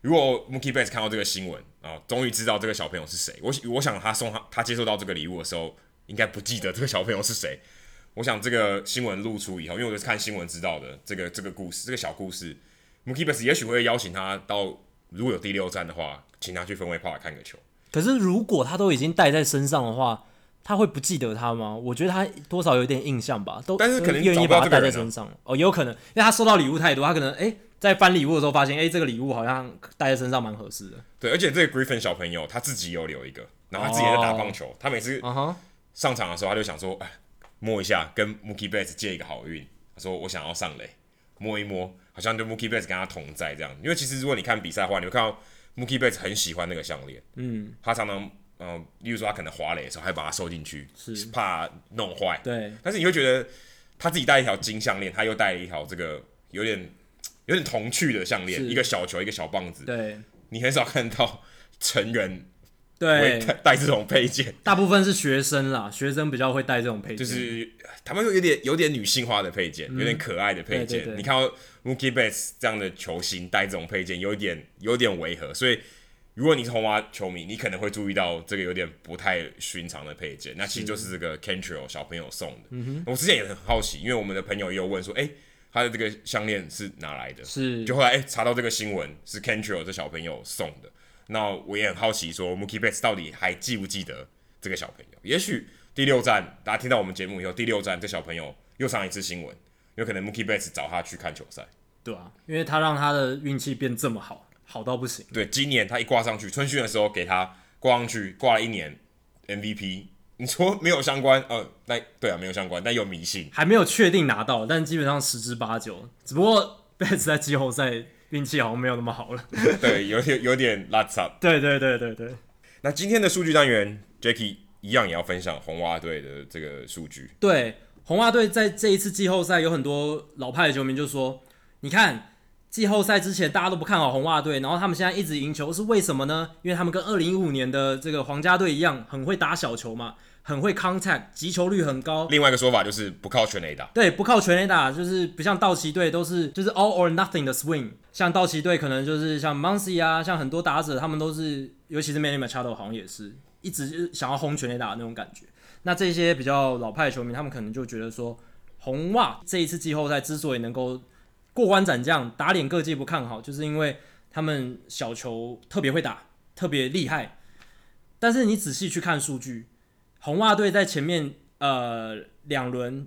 如果 Mookie Betts 看到这个新闻啊，终于知道这个小朋友是谁。我我想他送他他接受到这个礼物的时候，应该不记得这个小朋友是谁。我想这个新闻露出以后，因为我是看新闻知道的这个这个故事，这个小故事 Betts 也许会邀请他到，如果有第六站的话，请他去分威 Park 看个球。可是如果他都已经带在身上的话，他会不记得他吗？我觉得他多少有点印象吧，都但是可能愿意把他带在身上哦，也有可能，因为他收到礼物太多，他可能哎、欸，在翻礼物的时候发现，哎、欸，这个礼物好像带在身上蛮合适的。对，而且这个 Griffin 小朋友他自己有留一个，然后他自己也在打棒球，哦、他每次上场的时候他就想说，哎，摸一下，跟 Mookie Betts 借一个好运。他说我想要上垒，摸一摸，好像就 Mookie Betts 跟他同在这样。因为其实如果你看比赛的话，你会看到 Mookie Betts 很喜欢那个项链，嗯，他常常。嗯，例如说他可能滑垒的时候，还把它收进去，是怕弄坏。对，但是你会觉得他自己戴一条金项链，他又戴了一条这个有点有点童趣的项链，一个小球，一个小棒子。对，你很少看到成人对带这种配件，大部分是学生啦，学生比较会带这种配件，就是他们有点有点女性化的配件，有点可爱的配件。你看到 Mookie Betts 这样的球星带这种配件，有点有点违和，所以。如果你是红袜球迷，你可能会注意到这个有点不太寻常的配件，那其实就是这个 Cantrell 小朋友送的。嗯、我之前也很好奇，因为我们的朋友也有问说，哎、欸，他的这个项链是哪来的？是，就后来哎、欸、查到这个新闻是 Cantrell 这小朋友送的，那我也很好奇说，Mookie Betts 到底还记不记得这个小朋友？也许第六站大家听到我们节目以后，第六站这小朋友又上一次新闻，有可能 Mookie Betts 找他去看球赛。对啊，因为他让他的运气变这么好。好到不行。对，今年他一挂上去，春训的时候给他挂上去，挂了一年 MVP。你说没有相关？呃，那对啊，没有相关，但有迷信，还没有确定拿到，但基本上十之八九。只不过 Betts 在季后赛运气好像没有那么好了。对，有点有点拉扯。对对对对对。那今天的数据单元，Jacky 一样也要分享红袜队的这个数据。对，红袜队在这一次季后赛有很多老派的球迷就说：“你看。”季后赛之前，大家都不看好红袜队，然后他们现在一直赢球，是为什么呢？因为他们跟二零一五年的这个皇家队一样，很会打小球嘛，很会 contact，击球率很高。另外一个说法就是不靠全垒打。对，不靠全垒打，就是不像道奇队都是就是 all or nothing 的 swing。像道奇队可能就是像 Muncy 啊，像很多打者他们都是，尤其是 Manny Machado 好像也是一直想要轰全垒打的那种感觉。那这些比较老派的球迷，他们可能就觉得说，红袜这一次季后赛之所以能够过关斩将，打脸各界不看好，就是因为他们小球特别会打，特别厉害。但是你仔细去看数据，红袜队在前面呃两轮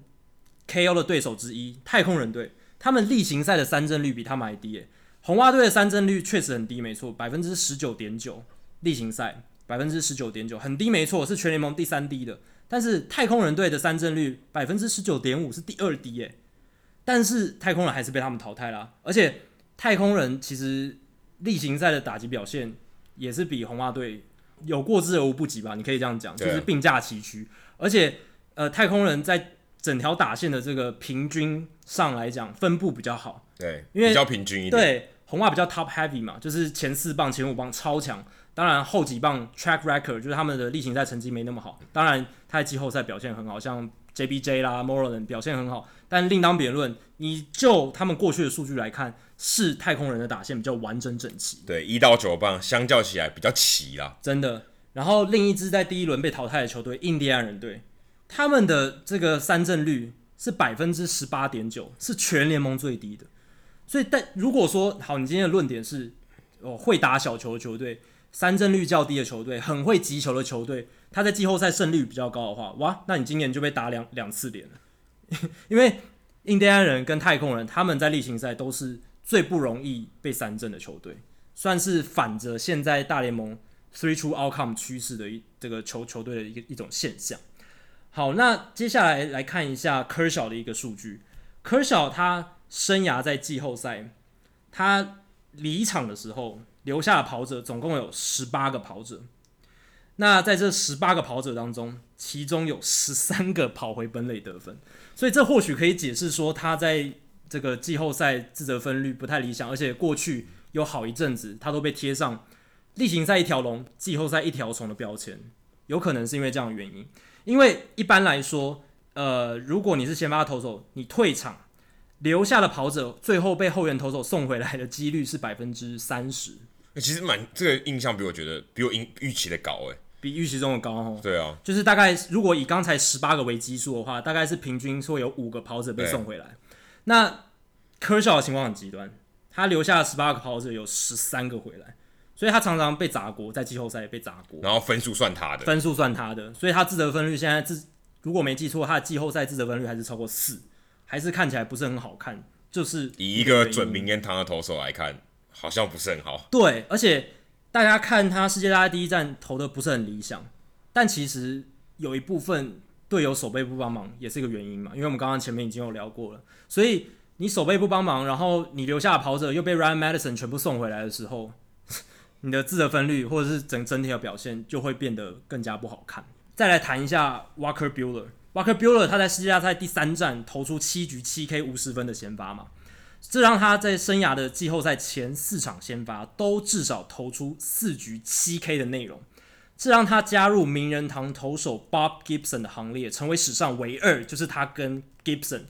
KO 的对手之一太空人队，他们例行赛的三振率比他们还低耶。红袜队的三振率确实很低，没错，百分之十九点九，例行赛百分之十九点九，很低，没错，是全联盟第三低的。但是太空人队的三振率百分之十九点五是第二低耶，但是太空人还是被他们淘汰了。而且太空人其实例行赛的打击表现也是比红袜队有过之而无不及吧？你可以这样讲，就是并驾齐驱。而且呃，太空人在整条打线的这个平均上来讲分布比较好，对，因为比较平均一点。对，红袜比较 top heavy 嘛，就是前四棒、前五棒超强。当然，后几棒 track record 就是他们的例行赛成绩没那么好。当然，他在季后赛表现很好，像 JBJ 啦、Moreland 表现很好。但另当别论，你就他们过去的数据来看，是太空人的打线比较完整整齐。对，一到九棒相较起来比较齐啦，真的。然后另一支在第一轮被淘汰的球队印第安人队，他们的这个三振率是百分之十八点九，是全联盟最低的。所以，但如果说好，你今天的论点是哦，会打小球的球队。三振率较低的球队，很会击球的球队，他在季后赛胜率比较高的话，哇，那你今年就被打两两次脸了。因为印第安人跟太空人他们在例行赛都是最不容易被三振的球队，算是反着现在大联盟 three to outcome 趋势的一这个球球队的一个一种现象。好，那接下来来看一下 Kershaw 的一个数据。Kershaw 他生涯在季后赛，他离场的时候。留下的跑者总共有十八个跑者，那在这十八个跑者当中，其中有十三个跑回本垒得分，所以这或许可以解释说他在这个季后赛自责分率不太理想，而且过去有好一阵子他都被贴上例行赛一条龙、季后赛一条虫的标签，有可能是因为这样的原因。因为一般来说，呃，如果你是先发投手，你退场留下的跑者最后被后援投手送回来的几率是百分之三十。其实蛮这个印象比我觉得比我预预期的高诶，比预期中的高哦。对啊，就是大概如果以刚才十八个为基数的话，大概是平均说有五个跑者被送回来。那科肖的情况很极端，他留下的十八个跑者有十三个回来，所以他常常被砸锅，在季后赛被砸锅。然后分数算他的，分数算他的，所以他自责分率现在自如果没记错，他的季后赛自责分率还是超过四，还是看起来不是很好看。就是以一个准名言堂的投手来看。好像不是很好。对，而且大家看他世界大赛第一站投的不是很理想，但其实有一部分队友守备不帮忙也是一个原因嘛。因为我们刚刚前面已经有聊过了，所以你守备不帮忙，然后你留下的跑者又被 Ryan Madison 全部送回来的时候，你的自责分率或者是整整体的表现就会变得更加不好看。再来谈一下 Walker Buehler，Walker Buehler 他在世界大赛第三战投出七局七 K 五十分的先发嘛。这让他在生涯的季后赛前四场先发都至少投出四局七 K 的内容，这让他加入名人堂投手 Bob Gibson 的行列，成为史上唯二，就是他跟 Gibson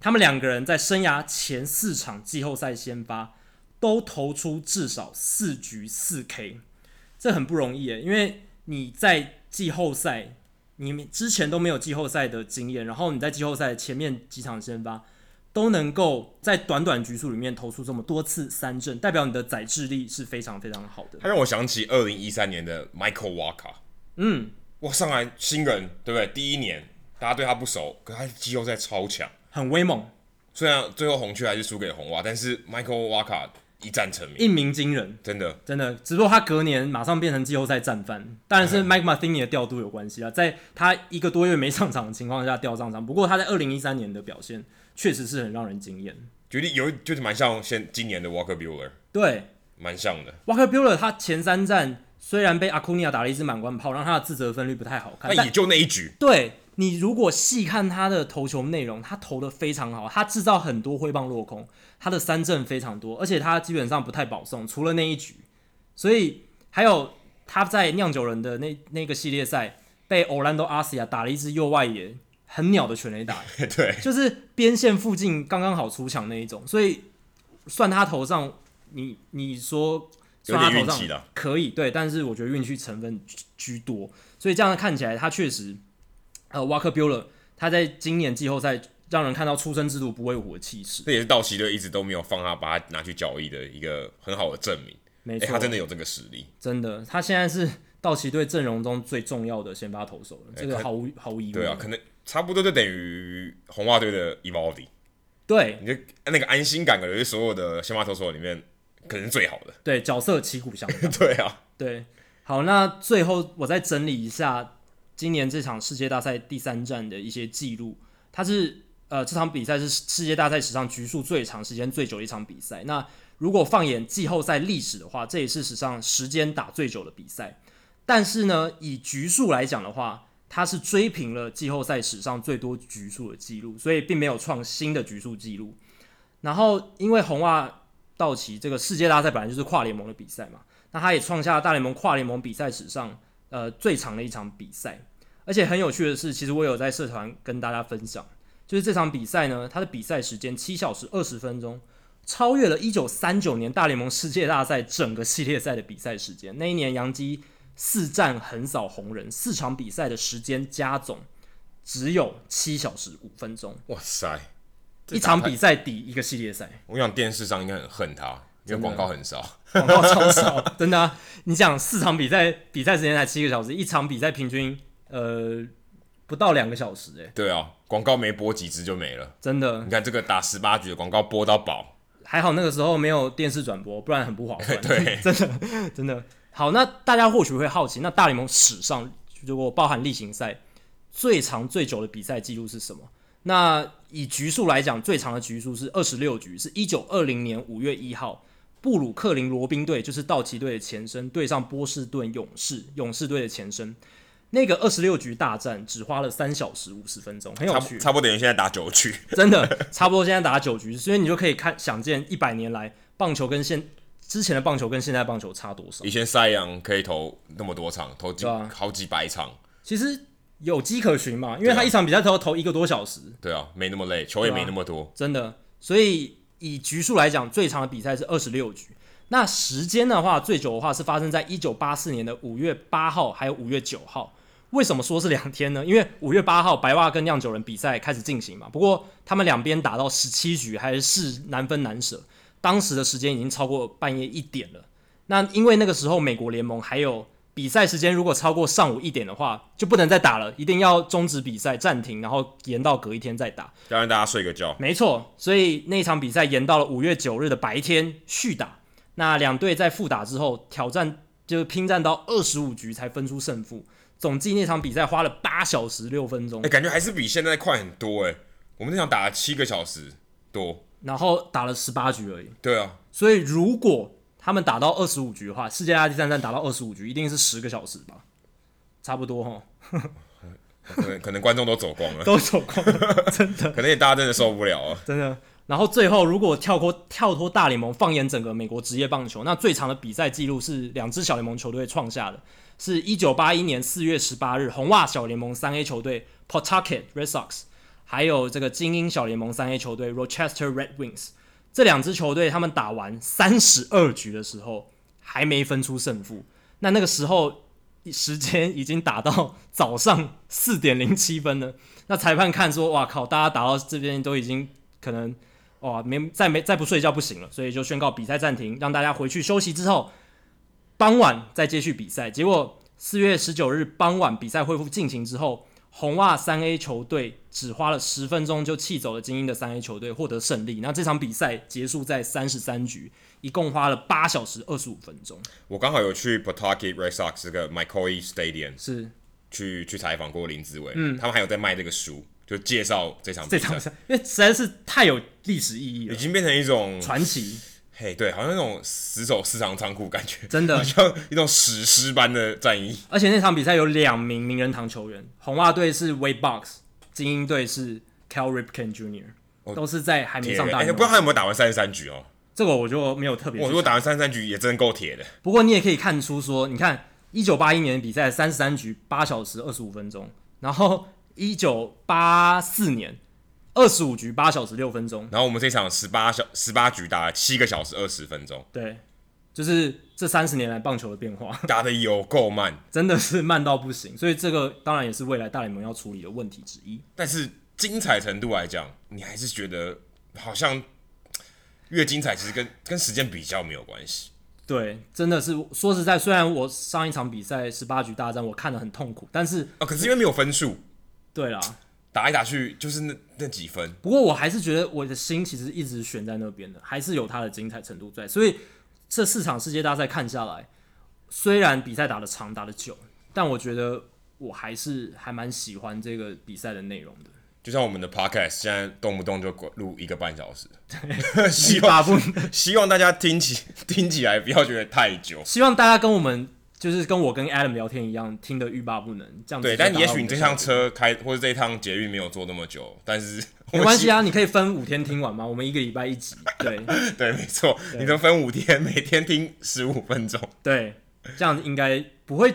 他们两个人在生涯前四场季后赛先发都投出至少四局四 K，这很不容易诶，因为你在季后赛你之前都没有季后赛的经验，然后你在季后赛前面几场先发。都能够在短短局数里面投出这么多次三振，代表你的宰制力是非常非常好的。他让我想起二零一三年的 Michael Walker，嗯，哇，上来新人对不对？第一年大家对他不熟，可他季后赛超强，很威猛。虽然最后红雀还是输给红袜，但是 Michael Walker 一战成名，一鸣惊人，真的真的。只不过他隔年马上变成季后赛战犯，当然是 Mike Matheny 的调度有关系啊，在他一个多月没上场的情况下调上场。不过他在二零一三年的表现。确实是很让人惊艳，觉得有就是蛮像现今年的 Walker Bueller，对，蛮像的。Walker Bueller 他前三战虽然被 Acuna 打了一支满贯炮，让他的自责分率不太好看，但也就那一局。对，你如果细看他的投球内容，他投的非常好，他制造很多挥棒落空，他的三振非常多，而且他基本上不太保送，除了那一局。所以还有他在酿酒人的那那个系列赛被 Orlando Arcia 打了一支右外野。很鸟的全垒打，对，就是边线附近刚刚好出墙那一种，所以算他头上，你你说有点运气的，可以对，但是我觉得运气成分居多，所以这样看起来他确实，呃，Walker Buehler 他在今年季后赛让人看到出生之犊不畏虎的气势，这也是道奇队一直都没有放他把他拿去交易的一个很好的证明。没错，欸，他真的有这个实力，真的，他现在是道奇队阵容中最重要的先发投手了，欸，这个毫无毫无疑问。对啊，可能差不多就等于红袜队的 Evolve，。对，你就那个安心感，可能是所有的先发投手里面可能是最好的。对，角色旗鼓相当。对啊，对，好，那最后我再整理一下今年这场世界大赛第三站的一些记录。它是呃，这场比赛是世界大赛史上局数最长时间最久的一场比赛。那如果放眼季后赛历史的话，这也是史上时间打最久的比赛。但是呢，以局数来讲的话，他是追平了季后赛史上最多局数的记录，所以并没有创新的局数记录。然后，因为红袜道奇这个世界大赛本来就是跨联盟的比赛嘛，那他也创下了大联盟跨联盟比赛史上呃最长的一场比赛。而且很有趣的是，其实我有在社团跟大家分享，就是这场比赛呢，它的比赛时间七小时二十分钟。超越了1939年大联盟世界大赛整个系列赛的比赛时间。那一年，洋基四战横扫红人，四场比赛的时间加总只有七小时五分钟。哇塞！一场比赛抵一个系列赛。我想电视上应该很恨他，因为广告很少，广告超少，真的啊！你想四场比赛比赛时间才七个小时，一场比赛平均呃不到两个小时，哎。对啊，广告没播几支就没了，真的。你看这个打十八局的广告播到饱。还好那个时候没有电视转播，不然很不划算。对，真的真的好。那大家或许会好奇，那大联盟史上如果包含例行赛最长最久的比赛记录是什么？那以局数来讲，最长的局数是二十六局，是一九二零年五月一号，布鲁克林罗宾队就是道奇队的前身，对上波士顿勇士，勇士队的前身。那个二十六局大战只花了三小时五十分钟，很有趣，差不多等于现在打九局，真的差不多现在打九局，所以你就可以看想见一百年来棒球跟现之前的棒球跟现在棒球差多少。以前赛扬可以投那么多场，投几、啊、好几百场，其实有迹可循嘛，因为他一场比赛都要投一个多小时，对啊，没那么累，球也没那么多，啊、真的。所以以局数来讲，最长的比赛是二十六局。那时间的话，最久的话是发生在一九八四年的五月八号，还有五月九号。为什么说是两天呢？因为五月八号白袜跟酿酒人比赛开始进行嘛，不过他们两边打到十七局还是难分难舍，当时的时间已经超过半夜一点了。那因为那个时候美国联盟还有比赛时间，如果超过上午一点的话，就不能再打了，一定要终止比赛暂停，然后延到隔一天再打，要让大家睡个觉。没错，所以那场比赛延到了五月九日的白天续打。那两队在复打之后挑战，就是拼战到二十五局才分出胜负。总计那场比赛花了八小时六分钟，哎、欸，感觉还是比现在快很多哎、欸。我们那场打了七个小时多，然后打了十八局而已。对啊，所以如果他们打到二十五局的话，世界大赛第三战打到二十五局，一定是十个小时吧？差不多哈。可能可能观众都走光了，都走光了，真的。可能也大家真的受不了啊，真的。然后最后，如果跳脱跳脱大联盟，放眼整个美国职业棒球，那最长的比赛记录是两支小联盟球队创下的。是一九八一年四月十八日，红袜小联盟三 A 球队 Pawtucket Red Sox，还有这个精英小联盟三 A 球队 Rochester Red Wings，这两支球队他们打完三十二局的时候还没分出胜负。那那个时候时间已经打到早上四点零七分了。那裁判看说，哇靠，大家打到这边都已经可能哇没再没再不睡觉不行了，所以就宣告比赛暂停，让大家回去休息之后。傍晚再继续比赛，结果四月十九日傍晚比赛恢复进行之后，红袜三 A 球队只花了十分钟就气走了精英的三 A 球队，获得胜利。那这场比赛结束在三十三局，一共花了八小时二十五分钟。我刚好有去 Pawtucket Red Sox 这个 McCoy Stadium 是去去采访过林子伟，嗯，他们还有在卖这个书，就介绍这场比赛，这场比赛因为实在是太有历史意义了，已经变成一种传奇。嘿，对，好像那种死守市场仓库感觉，真的 像一种史诗般的战役。而且那场比赛有两名名人堂球员，红袜队是 Wade Boggs，精英队是 Cal Ripken Jr.，、哦、都是在还没上大。哎，不知道他有没有打完三十三局哦？这个我就没有特别。我如果打完三十三局也真够铁的。不过你也可以看出说，你看一九八一年的比赛三十三局八小时二十五分钟，然后一九八四年。二十五局八小时六分钟，然后我们这场十八小十八局打了七个小时二十分钟。对，就是这三十年来棒球的变化打的有够慢，真的是慢到不行。所以这个当然也是未来大联盟要处理的问题之一。但是精彩程度来讲，你还是觉得好像越精彩，其实跟跟时间比较没有关系。对，真的是说实在，虽然我上一场比赛十八局大战我看得很痛苦，但是哦，可是因为没有分数。对啦，打来打去就是那那几分。不过我还是觉得我的心其实一直悬在那边的，还是有它的精彩程度在。所以这四场世界大赛看下来，虽然比赛打的长打的久，但我觉得我还是还蛮喜欢这个比赛的内容的。就像我们的 podcast 现在动不动就录一个半小时，对 希望 希望大家听起听起来不要觉得太久，希望大家跟我们就是跟我跟 Adam 聊天一样，听得欲罢不能，这样子。对，但也许你这趟车开或者这一趟捷运没有坐那么久，但是没关系啊，你可以分五天听完吗？我们一个礼拜一集，对 对，没错，你能分五天，每天听十五分钟，对，这样应该不会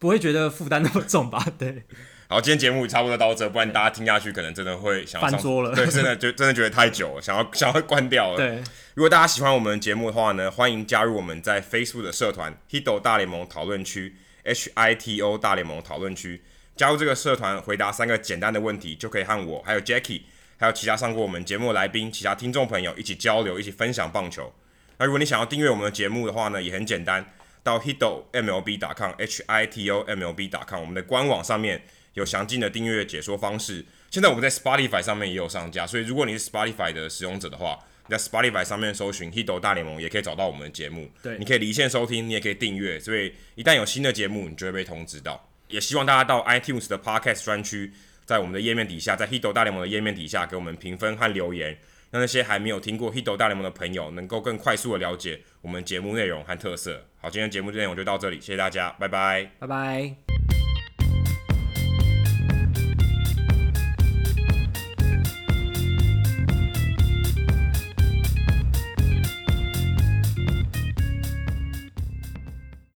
不会觉得负担那么重吧？对。好，今天节目差不多到这，不然大家听下去可能真的会想要翻桌了。对，真的就真的觉得太久了，想要想要关掉了。对，如果大家喜欢我们节目的话呢，欢迎加入我们在 Facebook 的社团 Hito 大联盟讨论区 H I T O 大联盟讨论区。加入这个社团，回答三个简单的问题，就可以和我、还有 Jackie，还有其他上过我们节目的来宾、其他听众朋友一起交流，一起分享棒球。那如果你想要订阅我们的节目的话呢，也很简单，到 Hito MLB.com H I T O M L B.com 我们的官网上面。有详尽的订阅解说方式。现在我们在 Spotify 上面也有上架，所以如果你是 Spotify 的使用者的话，你在 Spotify 上面搜寻 h i d o 大联盟，也可以找到我们的节目。对，你可以离线收听，你也可以订阅，所以一旦有新的节目，你就会被通知到。也希望大家到 iTunes 的 Podcast 专区，在我们的页面底下，在 h i d o 大联盟的页面底下给我们评分和留言，让那些还没有听过 h i d o 大联盟的朋友能够更快速的了解我们节目内容和特色。好，今天节目内容就到这里，谢谢大家，拜拜，拜拜。